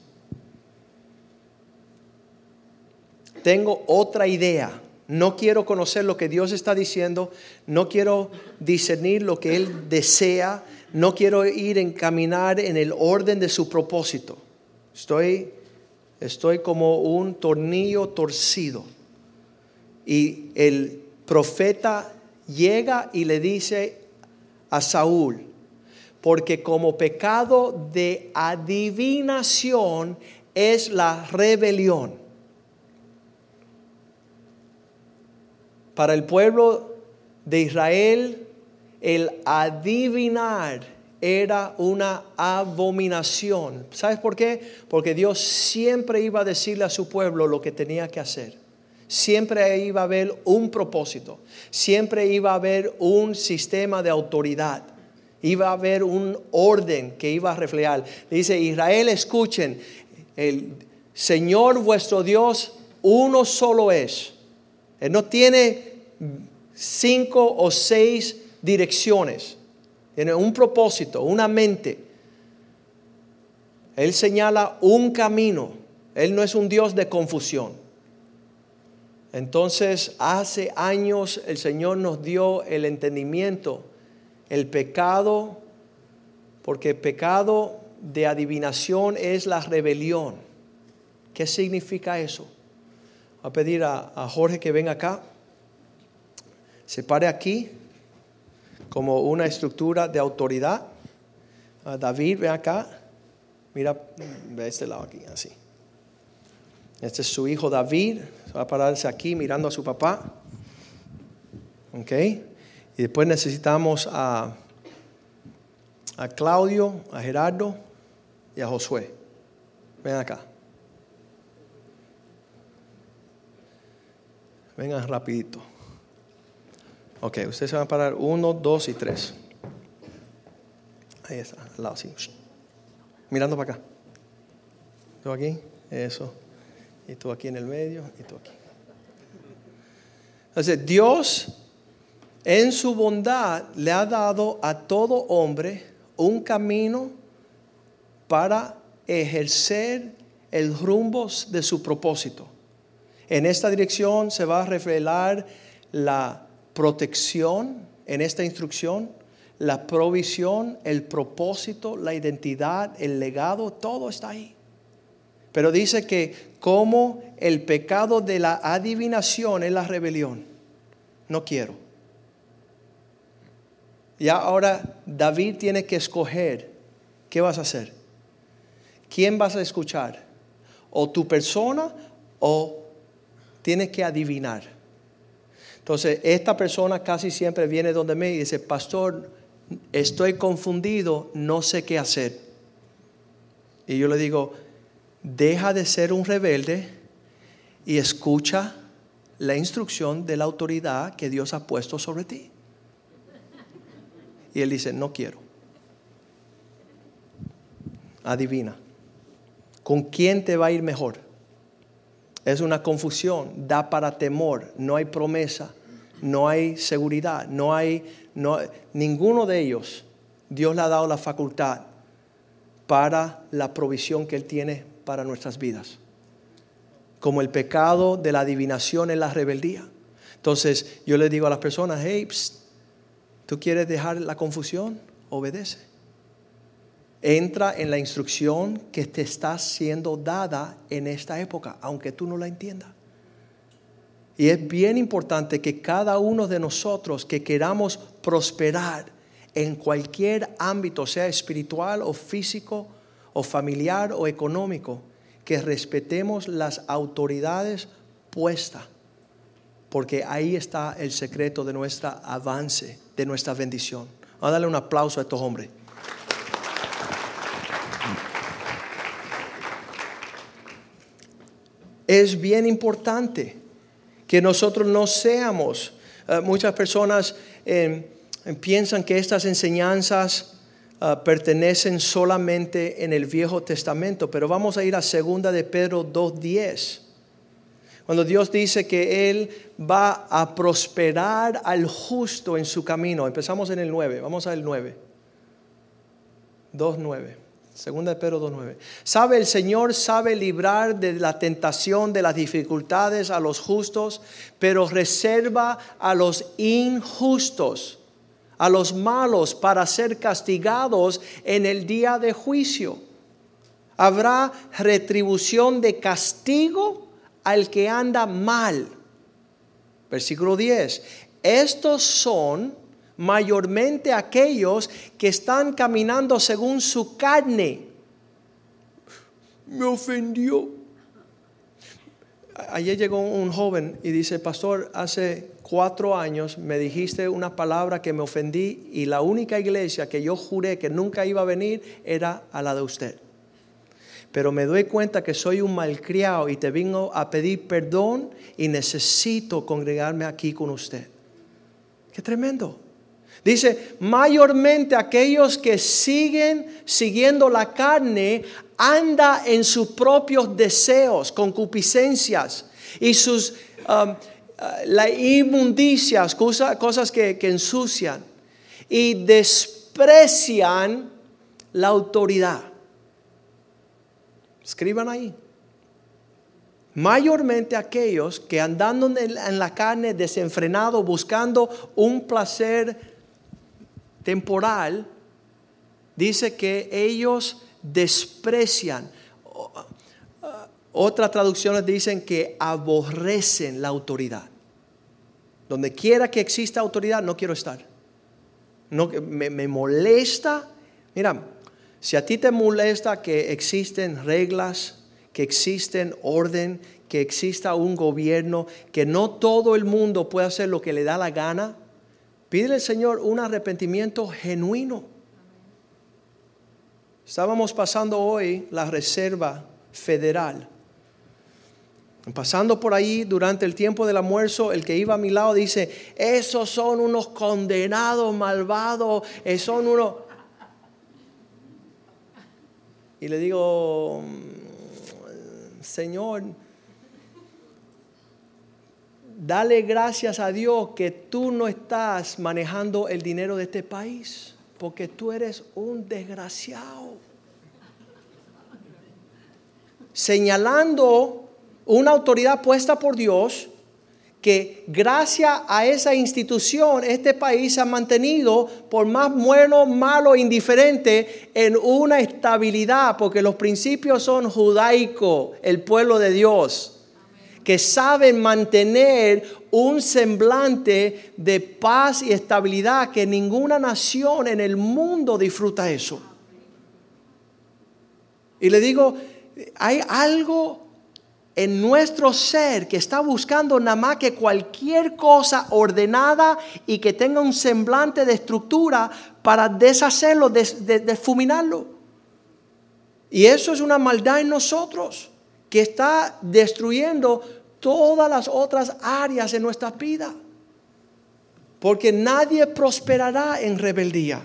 Tengo otra idea. No quiero conocer lo que Dios está diciendo. No quiero discernir lo que Él desea. No quiero ir en caminar en el orden de su propósito. Estoy, estoy como un tornillo torcido. Y el profeta llega y le dice a Saúl, porque como pecado de adivinación es la rebelión. Para el pueblo de Israel, el adivinar era una abominación. ¿Sabes por qué? Porque Dios siempre iba a decirle a su pueblo lo que tenía que hacer. Siempre iba a haber un propósito, siempre iba a haber un sistema de autoridad, iba a haber un orden que iba a reflejar. Dice, Israel, escuchen, el Señor vuestro Dios uno solo es. Él no tiene cinco o seis direcciones, tiene un propósito, una mente. Él señala un camino, Él no es un Dios de confusión. Entonces, hace años el Señor nos dio el entendimiento, el pecado, porque pecado de adivinación es la rebelión. ¿Qué significa eso? Voy a pedir a, Jorge que venga acá, se pare aquí como una estructura de autoridad. A David, ven acá, mira, ve este lado aquí, así. Este es su hijo David. Va a pararse aquí mirando a su papá. ¿Ok? Y después necesitamos a, a Claudio, a Gerardo y a Josué. Ven acá. Vengan rapidito. Ok, ustedes se van a parar uno, dos y tres. Ahí está, al lado. Mirando para acá. ¿Tú aquí? Eso y tú aquí en el medio y tú aquí. Entonces, Dios en su bondad le ha dado a todo hombre un camino para ejercer el rumbo de su propósito. En esta dirección se va a revelar la protección en esta instrucción, la provisión, el propósito, la identidad, el legado, todo está ahí. Pero dice que como el pecado de la adivinación es la rebelión. No quiero. Y ahora David tiene que escoger qué vas a hacer. ¿Quién vas a escuchar? ¿O tu persona o tienes que adivinar? Entonces, esta persona casi siempre viene donde me y dice, pastor, estoy confundido, no sé qué hacer. Y yo le digo, deja de ser un rebelde y escucha la instrucción de la autoridad que Dios ha puesto sobre ti. Y él dice, no quiero. Adivina. ¿Con quién te va a ir mejor? Es una confusión, da para temor, no hay promesa, no hay seguridad, no hay, no, ninguno de ellos Dios le ha dado la facultad para la provisión que Él tiene para nuestras vidas. Como el pecado de la adivinación en la rebeldía. Entonces yo le digo a las personas, hey, ¿tú quieres dejar la confusión? Obedece. Entra en la instrucción que te está siendo dada en esta época, aunque tú no la entiendas. Y es bien importante que cada uno de nosotros que queramos prosperar en cualquier ámbito, sea espiritual o físico o familiar o económico, que respetemos las autoridades puestas, porque ahí está el secreto de nuestro avance, de nuestra bendición. Vamos a darle un aplauso a estos hombres. Es bien importante que nosotros no seamos, eh, muchas personas eh, piensan que estas enseñanzas Ah, pertenecen solamente en el Viejo Testamento, pero vamos a ir a segunda de Pedro 2.10. Cuando Dios dice que Él va a prosperar al justo en su camino. Empezamos en el 9, vamos al 9. 2.9. Segunda de Pedro 2.9. Sabe el Señor, sabe librar de la tentación, de las dificultades a los justos, pero reserva a los injustos, a los malos, para ser castigados en el día de juicio. Habrá retribución de castigo al que anda mal. Versículo 10. Estos son mayormente aquellos que están caminando según su carne. Me ofendió. Ayer llegó un joven y dice, pastor, hace cuatro años me dijiste una palabra que me ofendí y la única iglesia que yo juré que nunca iba a venir era a la de usted. Pero me doy cuenta que soy un malcriado y te vengo a pedir perdón y necesito congregarme aquí con usted. Qué tremendo. Dice, mayormente aquellos que siguen siguiendo la carne anda en sus propios deseos, concupiscencias y sus um, uh, las inmundicias, cosas que, que ensucian y desprecian la autoridad. Escriban ahí. Mayormente aquellos que andando en la carne desenfrenado, buscando un placer temporal, dice que ellos desprecian. Otras traducciones dicen que aborrecen la autoridad. Donde quiera que exista autoridad, no quiero estar. No, me, molesta. Mira, si a ti te molesta que existen reglas, que existen orden, que exista un gobierno, que no todo el mundo puede hacer lo que le da la gana, Pídele al Señor un arrepentimiento genuino. Estábamos pasando hoy la Reserva Federal. Pasando por ahí durante el tiempo del almuerzo, el que iba a mi lado dice, esos son unos condenados malvados, eh, son unos... Y le digo, mm, Señor, dale gracias a Dios que tú no estás manejando el dinero de este país, porque tú eres un desgraciado. Señalando una autoridad puesta por Dios, que gracias a esa institución este país se ha mantenido, por más bueno, malo, indiferente, en una estabilidad, porque los principios son judaicos, el pueblo de Dios que saben mantener un semblante de paz y estabilidad que ninguna nación en el mundo disfruta eso. Y le digo, hay algo en nuestro ser que está buscando nada más que cualquier cosa ordenada y que tenga un semblante de estructura para deshacerlo, desfuminarlo. Y eso es una maldad en nosotros que está destruyendo todas las otras áreas en nuestra vida. Porque nadie prosperará en rebeldía.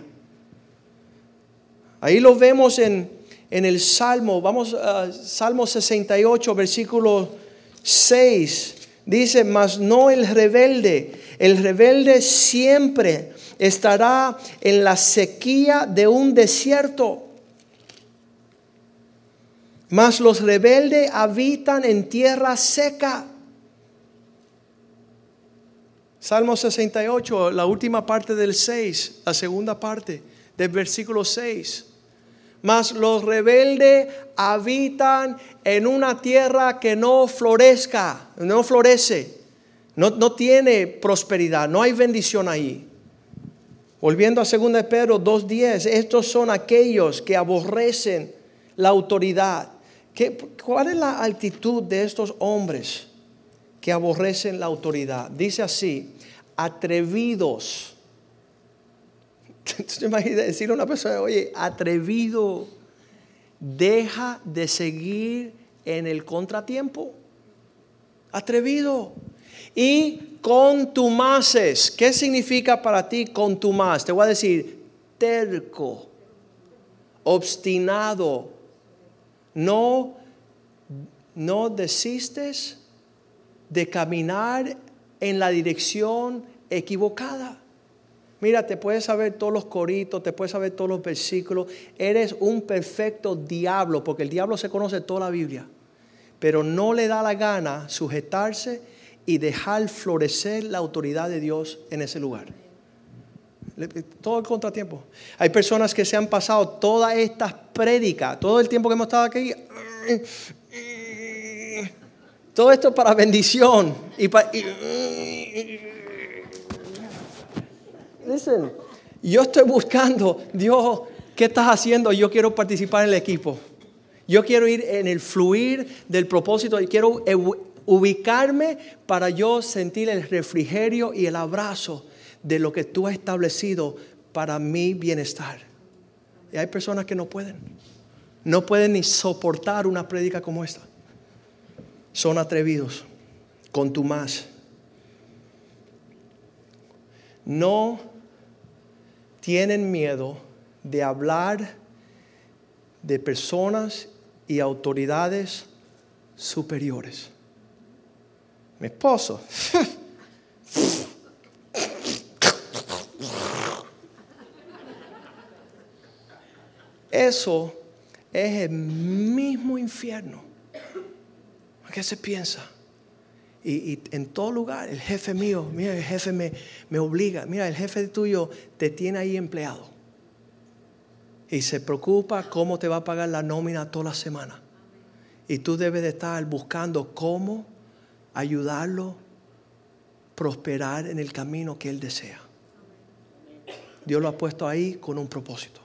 Ahí lo vemos en, en el Salmo, vamos a Salmo 68, versículo 6. Dice, mas no el rebelde. El rebelde siempre estará en la sequía de un desierto mas los rebeldes habitan en tierra seca. Salmo 68, la última parte del 6, la segunda parte del versículo 6. Mas los rebeldes habitan en una tierra que no florezca, no florece, no, no tiene prosperidad, no hay bendición ahí. Volviendo a 2 de Pedro 2.10, estos son aquellos que aborrecen la autoridad ¿Cuál es la actitud de estos hombres que aborrecen la autoridad? Dice así, atrevidos. ¿Te imaginas decirle a una persona, oye, atrevido, deja de seguir en el contratiempo? Atrevido. Y contumaces. ¿Qué significa para ti contumaz? Te voy a decir, terco, obstinado, no, no desistes de caminar en la dirección equivocada. Mira, te puedes saber todos los coritos, te puedes saber todos los versículos. Eres un perfecto diablo, porque el diablo se conoce toda la Biblia. Pero no le da la gana sujetarse y dejar florecer la autoridad de Dios en ese lugar. Todo el contratiempo. Hay personas que se han pasado todas estas prédicas, todo el tiempo que hemos estado aquí. Todo esto para bendición. Y para, Listen, yo estoy buscando, Dios, ¿qué estás haciendo? Yo quiero participar en el equipo. Yo quiero ir en el fluir del propósito y quiero ubicarme para yo sentir el refrigerio y el abrazo de lo que tú has establecido para mi bienestar. Y hay personas que no pueden. No pueden ni soportar una prédica como esta. Son atrevidos, con tu más. No tienen miedo de hablar de personas y autoridades superiores. Mi esposo. Eso es el mismo infierno. ¿Qué se piensa? Y, en todo lugar, el jefe mío, mira, el jefe me, me obliga, mira, el jefe tuyo te tiene ahí empleado. Y se preocupa cómo te va a pagar la nómina toda la semana. Y tú debes de estar buscando cómo ayudarlo a prosperar en el camino que él desea. Dios lo ha puesto ahí con un propósito.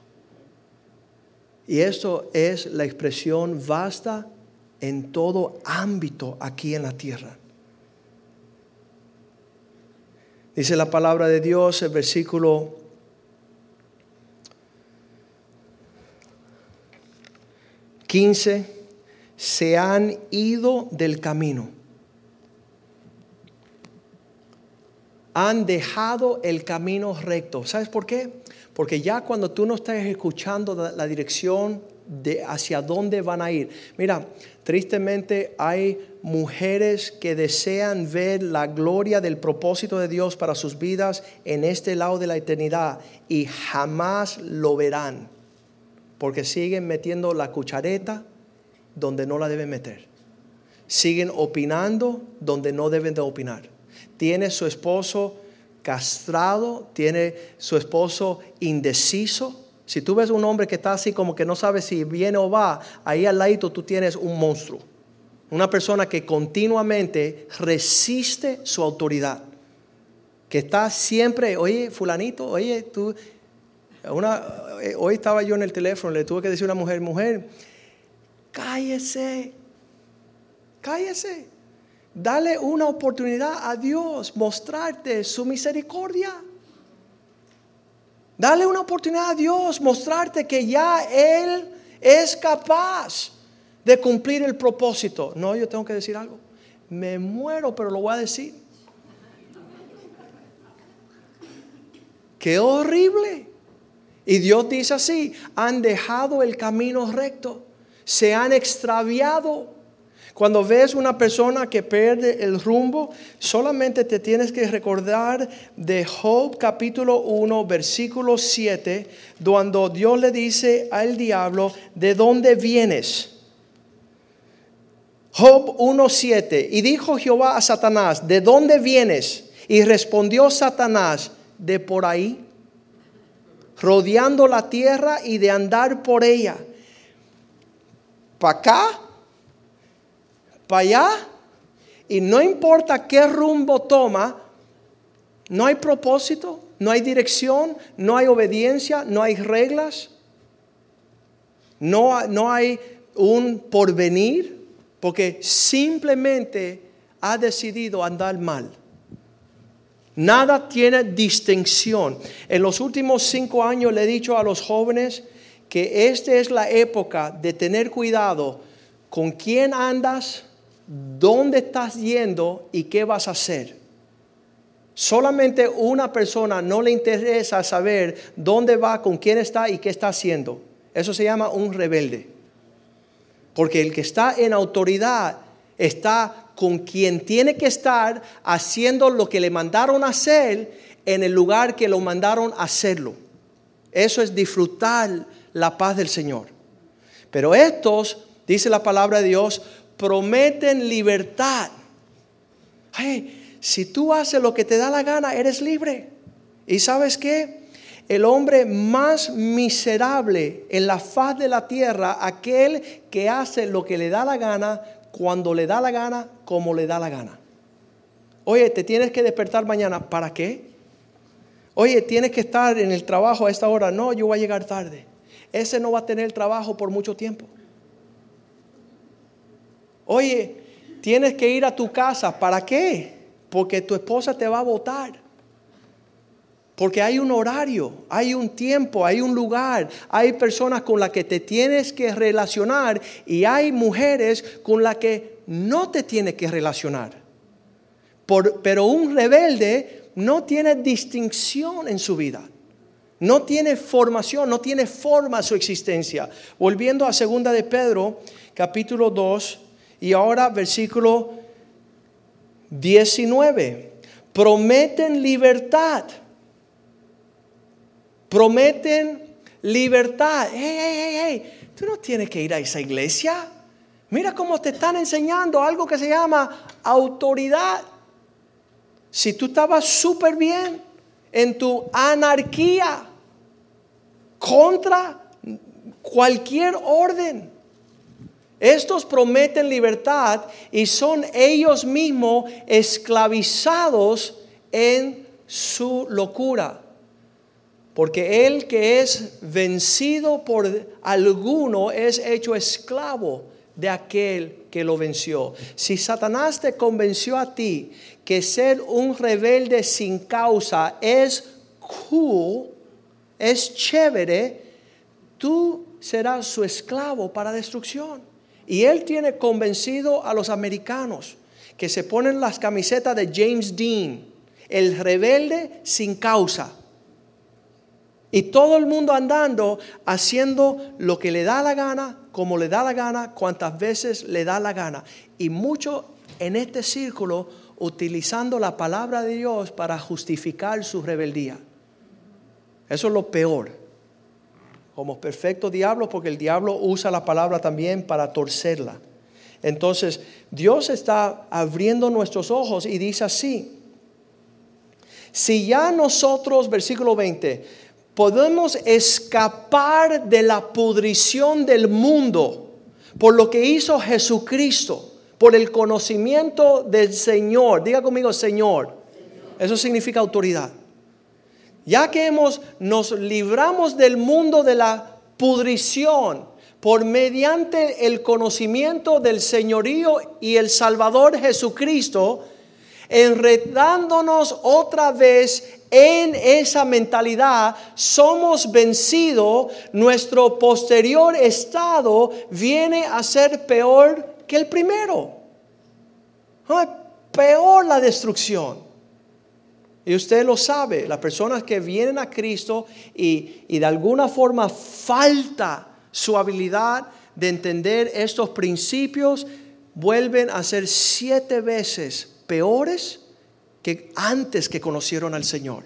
Y esto es la expresión vasta en todo ámbito aquí en la tierra. Dice la palabra de Dios, el versículo 15, se han ido del camino. Han dejado el camino recto. ¿Sabes por qué? Porque ya cuando tú no estás escuchando la dirección de hacia dónde van a ir. Mira, tristemente hay mujeres que desean ver la gloria del propósito de Dios para sus vidas en este lado de la eternidad y jamás lo verán. Porque siguen metiendo la cuchareta donde no la deben meter. Siguen opinando donde no deben de opinar. Tiene su esposo castrado, tiene su esposo indeciso si tú ves un hombre que está así como que no sabe si viene o va, ahí al ladito tú tienes un monstruo. Una persona que continuamente resiste su autoridad. Que está siempre, oye, fulanito, oye, tú... Una, eh, hoy estaba yo en el teléfono, le tuve que decir a una mujer, mujer, cállese, cállese. Dale una oportunidad a Dios, mostrarte su misericordia. Dale una oportunidad a Dios, mostrarte que ya Él es capaz de cumplir el propósito. No, yo tengo que decir algo. Me muero, pero lo voy a decir. Qué horrible. Y Dios dice así, han dejado el camino recto, se han extraviado cuando ves una persona que pierde el rumbo, solamente te tienes que recordar de Job capítulo 1, versículo 7, cuando Dios le dice al diablo, ¿de dónde vienes? Job 1.7, y dijo Jehová a Satanás, ¿de dónde vienes? Y respondió Satanás, de por ahí, rodeando la tierra y de andar por ella. ¿Para acá? Para allá y no importa qué rumbo toma, no hay propósito, no hay dirección, no hay obediencia, no hay reglas, no, no hay un porvenir, porque simplemente ha decidido andar mal. Nada tiene distinción. En los últimos cinco años le he dicho a los jóvenes que esta es la época de tener cuidado con quién andas, dónde estás yendo y qué vas a hacer. Solamente una persona no le interesa saber dónde va, con quién está y qué está haciendo. Eso se llama un rebelde. Porque el que está en autoridad está con quien tiene que estar haciendo lo que le mandaron hacer en el lugar que lo mandaron hacerlo. Eso es disfrutar la paz del Señor. Pero estos, dice la palabra de Dios, prometen libertad. si tú haces lo que te da la gana, eres libre. ¿Y sabes qué? El hombre más miserable en la faz de la tierra, aquel que hace lo que le da la gana, cuando le da la gana, como le da la gana. Oye, te tienes que despertar mañana. ¿Para qué? Oye, tienes que estar en el trabajo a esta hora. No, yo voy a llegar tarde. Ese no va a tener trabajo por mucho tiempo. Oye, tienes que ir a tu casa. ¿Para qué? Porque tu esposa te va a votar. Porque hay un horario, hay un tiempo, hay un lugar, hay personas con las que te tienes que relacionar y hay mujeres con las que no te tienes que relacionar. pero un rebelde no tiene distinción en su vida. No tiene formación, no tiene forma su existencia. Volviendo a segunda de Pedro, capítulo 2 y ahora versículo 19. Prometen libertad prometen libertad. Hey, hey, hey, hey, tú no tienes que ir a esa iglesia. Mira cómo te están enseñando algo que se llama autoridad. Si tú estabas súper bien en tu anarquía contra cualquier orden, estos prometen libertad y son ellos mismos esclavizados en su locura. Porque el que es vencido por alguno es hecho esclavo de aquel que lo venció. Si Satanás te convenció a ti que ser un rebelde sin causa es cool, es chévere, tú serás su esclavo para destrucción. Y él tiene convencido a los americanos que se ponen las camisetas de James Dean, el rebelde sin causa. Y todo el mundo andando haciendo lo que le da la gana, como le da la gana, cuantas veces le da la gana. Y mucho en este círculo utilizando la palabra de Dios para justificar su rebeldía. Eso es lo peor. Como perfecto diablo, porque el diablo usa la palabra también para torcerla. Entonces, Dios está abriendo nuestros ojos y dice así, si ya nosotros, versículo 20, podemos escapar de la pudrición del mundo por lo que hizo Jesucristo, por el conocimiento del Señor. Diga conmigo, Señor. Eso significa autoridad. Ya que hemos, nos libramos del mundo de la pudrición por mediante el conocimiento del señorío y el Salvador Jesucristo, enredándonos otra vez en esa mentalidad, somos vencidos, nuestro posterior estado viene a ser peor que el primero. Peor la destrucción. Y usted lo sabe, las personas que vienen a Cristo y, y de alguna forma falta su habilidad de entender estos principios, vuelven a ser siete veces peores que antes que conocieron al Señor.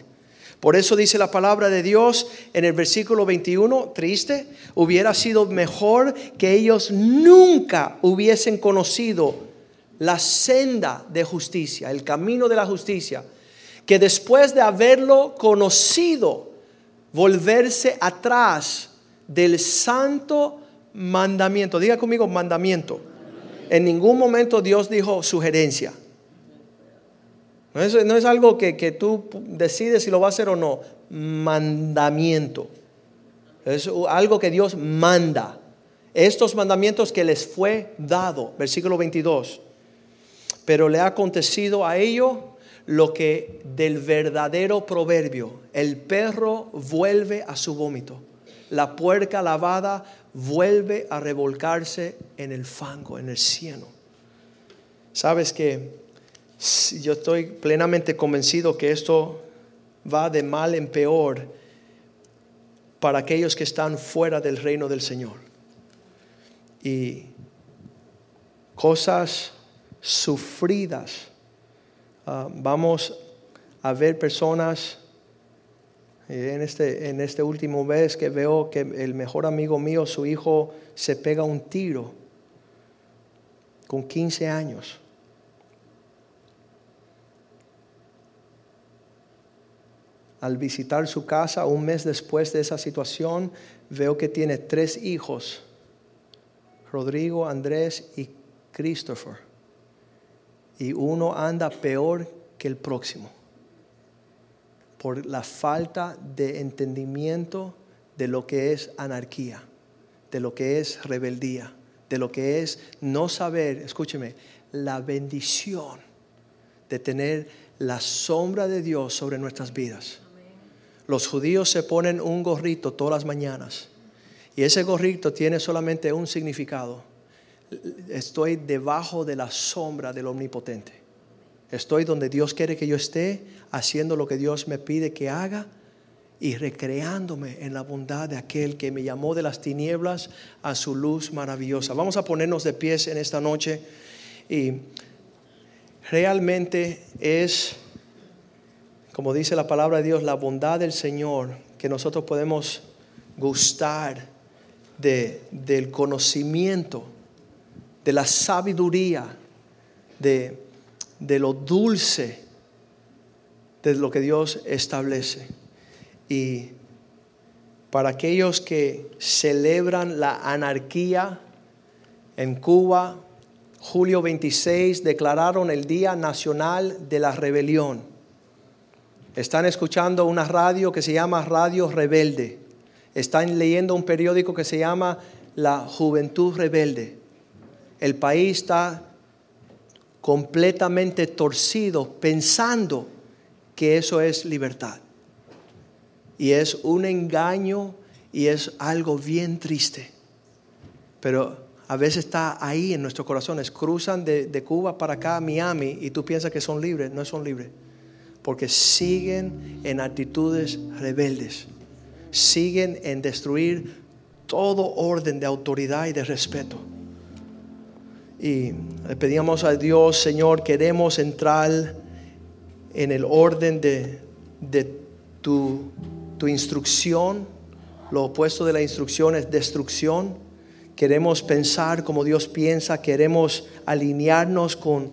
Por eso dice la palabra de Dios en el versículo 21, triste, hubiera sido mejor que ellos nunca hubiesen conocido la senda de justicia, el camino de la justicia, que después de haberlo conocido, volverse atrás del santo mandamiento. Diga conmigo mandamiento. En ningún momento Dios dijo sugerencia. No es, algo que, que, tú decides si lo va a hacer o no. Mandamiento. Es algo que Dios manda. Estos mandamientos que les fue dado. Versículo 22. Pero le ha acontecido a ellos lo que del verdadero proverbio. El perro vuelve a su vómito. La puerca lavada vuelve a revolcarse en el fango, en el cieno. ¿Sabes que yo estoy plenamente convencido que esto va de mal en peor para aquellos que están fuera del reino del Señor. Y cosas sufridas. Ah, vamos a ver personas En este, en este último mes que veo que el mejor amigo mío, su hijo, se pega un tiro con 15 años. Al visitar su casa un mes después de esa situación, veo que tiene tres hijos, Rodrigo, Andrés y Christopher. Y uno anda peor que el próximo por la falta de entendimiento de lo que es anarquía, de lo que es rebeldía, de lo que es no saber, escúcheme, la bendición de tener la sombra de Dios sobre nuestras vidas. Los judíos se ponen un gorrito todas las mañanas y ese gorrito tiene solamente un significado. Estoy debajo de la sombra del omnipotente. Estoy donde Dios quiere que yo esté, haciendo lo que Dios me pide que haga y recreándome en la bondad de aquel que me llamó de las tinieblas a su luz maravillosa. Vamos a ponernos de pies en esta noche y realmente es como dice la palabra de Dios, la bondad del Señor, que nosotros podemos gustar de, del conocimiento, de la sabiduría, de, de lo dulce de lo que Dios establece. Y para aquellos que celebran la anarquía en Cuba, julio 26 declararon el Día Nacional de la Rebelión. Están escuchando una radio que se llama Radio Rebelde. Están leyendo un periódico que se llama La Juventud Rebelde. El país está completamente torcido pensando que eso es libertad. Y es un engaño y es algo bien triste. Pero a veces está ahí en nuestros corazones. Cruzan de, Cuba para acá a Miami y tú piensas que son libres. No son libres porque siguen en actitudes rebeldes, siguen en destruir todo orden de autoridad y de respeto. Y le pedíamos a Dios, Señor, queremos entrar en el orden de, tu, tu instrucción. Lo opuesto de la instrucción es destrucción. Queremos pensar como Dios piensa, queremos alinearnos con,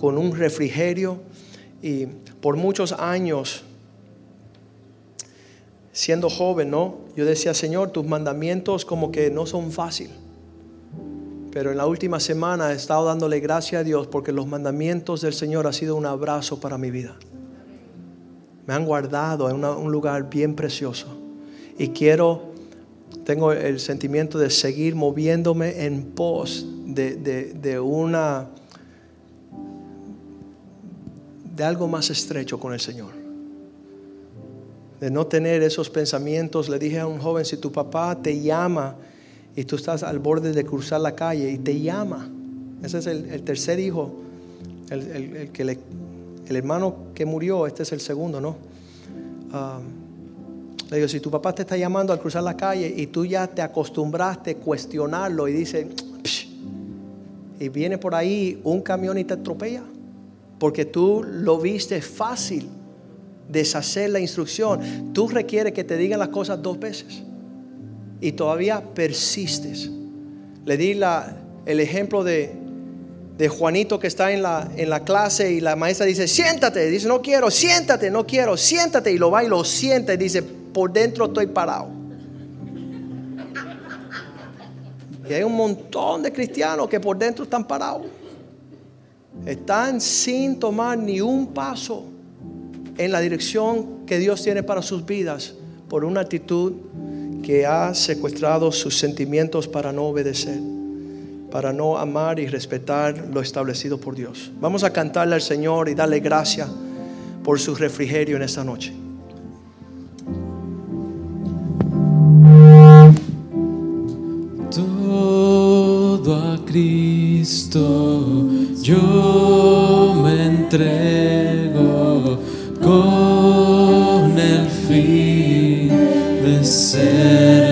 con un refrigerio. Y por muchos años, siendo joven, ¿no? Yo decía, Señor, tus mandamientos como que no son fácil. Pero en la última semana he estado dándole gracias a Dios porque los mandamientos del Señor han sido un abrazo para mi vida. Me han guardado en un lugar bien precioso. Y quiero, tengo el sentimiento de seguir moviéndome en pos de, de una de algo más estrecho con el Señor. De no tener esos pensamientos. Le dije a un joven, si tu papá te llama y tú estás al borde de cruzar la calle y te llama, ese es el, tercer hijo, el, que el hermano que murió, este es el segundo, ¿no? Ah, le digo, si tu papá te está llamando al cruzar la calle y tú ya te acostumbraste a cuestionarlo y dice, y viene por ahí un camión y te atropella porque tú lo viste fácil deshacer la instrucción. Tú requieres que te digan las cosas dos veces y todavía persistes. Le di la, el ejemplo de, de Juanito que está en la, en la clase y la maestra dice, siéntate. Dice, no quiero, siéntate, no quiero, siéntate. Y lo va y lo sienta y dice, por dentro estoy parado. Y hay un montón de cristianos que por dentro están parados. Están sin tomar ni un paso en la dirección que Dios tiene para sus vidas por una actitud que ha secuestrado sus sentimientos para no obedecer, para no amar y respetar lo establecido por Dios. Vamos a cantarle al Señor y darle gracias por su refrigerio en esta noche. Todo a Cristo yo me entrego con el fin de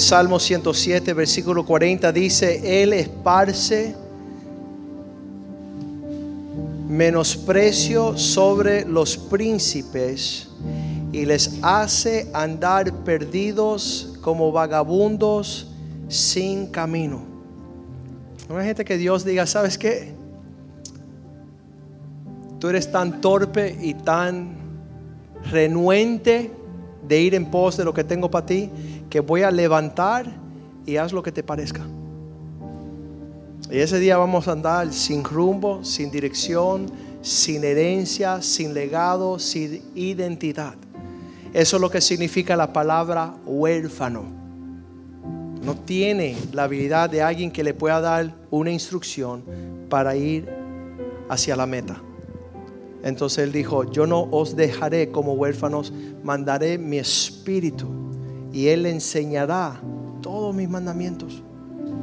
Salmo 107, versículo 40 dice, Él esparce menosprecio sobre los príncipes y les hace andar perdidos como vagabundos sin camino. No hay gente que Dios diga, ¿sabes qué? Tú eres tan torpe y tan renuente de ir en pos de lo que tengo para ti, que voy a levantar y haz lo que te parezca. Y ese día vamos a andar sin rumbo, sin dirección, sin herencia, sin legado, sin identidad. Eso es lo que significa la palabra huérfano. No tiene la habilidad de alguien que le pueda dar una instrucción para ir hacia la meta. Entonces él dijo, yo no os dejaré como huérfanos, mandaré mi espíritu y él le enseñará todos mis mandamientos.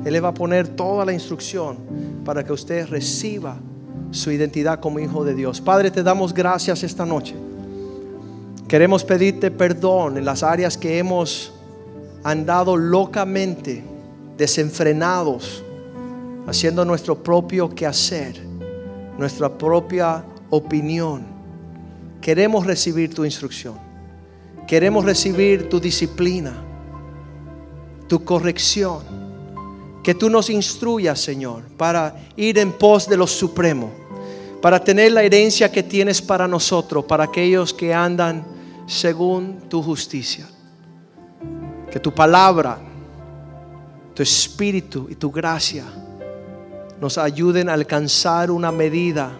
Él le va a poner toda la instrucción para que usted reciba su identidad como hijo de Dios. Padre, te damos gracias esta noche. Queremos pedirte perdón en las áreas que hemos andado locamente, desenfrenados, haciendo nuestro propio quehacer, nuestra propia opinión. Queremos recibir tu instrucción. Queremos recibir tu disciplina, tu corrección. Que tú nos instruyas, Señor, para ir en pos de lo supremo, para tener la herencia que tienes para nosotros, para aquellos que andan según tu justicia. Que tu palabra, tu espíritu y tu gracia nos ayuden a alcanzar una medida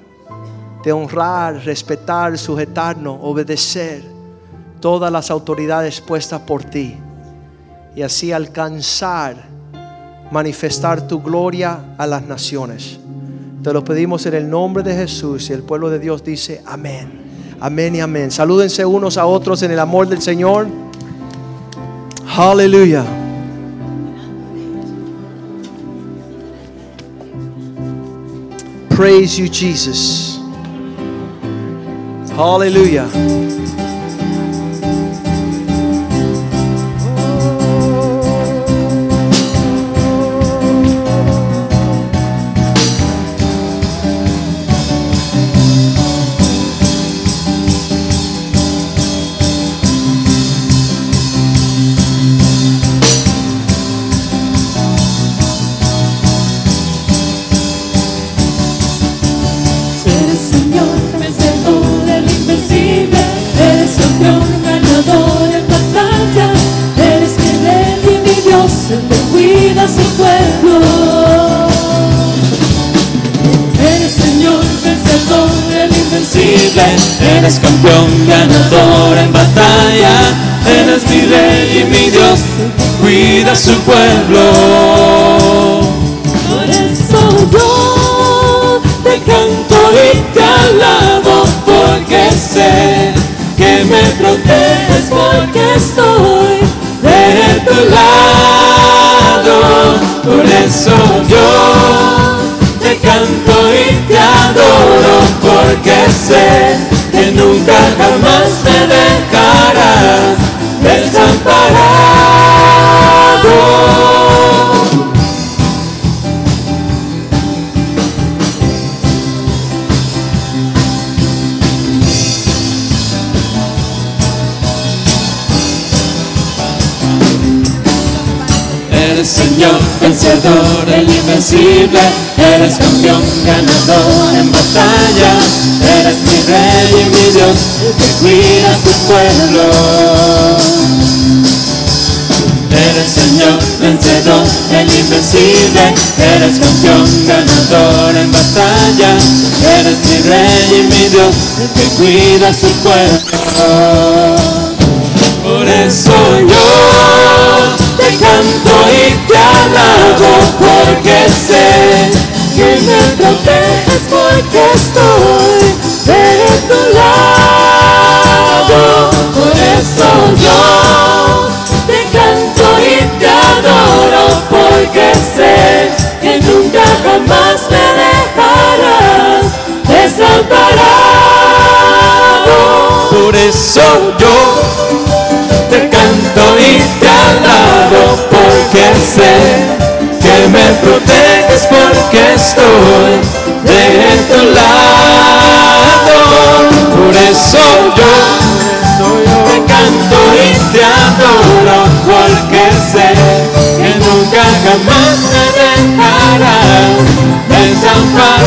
de honrar, respetar, sujetarnos, obedecer todas las autoridades puestas por ti y así alcanzar, manifestar tu gloria a las naciones. Te lo pedimos en el nombre de Jesús y el pueblo de Dios dice amén. Amén y amén. Salúdense unos a otros en el amor del Señor. Aleluya. Praise you, Jesus. Hallelujah. Eres campeón, ganador en batalla, eres mi rey y mi Dios, cuida su pueblo. Por eso yo te canto y te alabo, porque sé que me proteges, porque estoy de tu lado. Por eso yo te canto y te adoro, porque sé que nunca jamás me dejarás desamparado. Eres Señor, vencedor, invencible, eres campeón, ganador en batalla, eres mi rey y mi Dios, que cuida a su pueblo. Eres Señor, vencedor, el invencible, eres campeón, ganador en batalla, eres mi rey y mi Dios, que cuida a su pueblo. Te canto y te alabo porque sé que me proteges porque estoy de tu lado. Por eso yo te canto y te adoro porque sé que nunca jamás me dejarás desamparado. Por eso yo te canto y te alabo porque sé que me proteges porque estoy de tu lado. Por eso yo te canto y te adoro porque sé que nunca jamás me dejarás desamparado.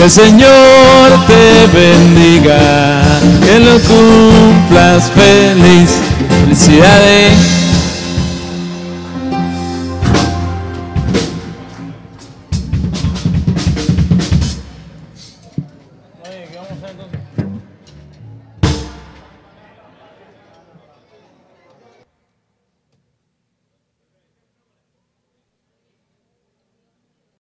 Que el Señor te bendiga, que lo cumplas feliz. Felicidades.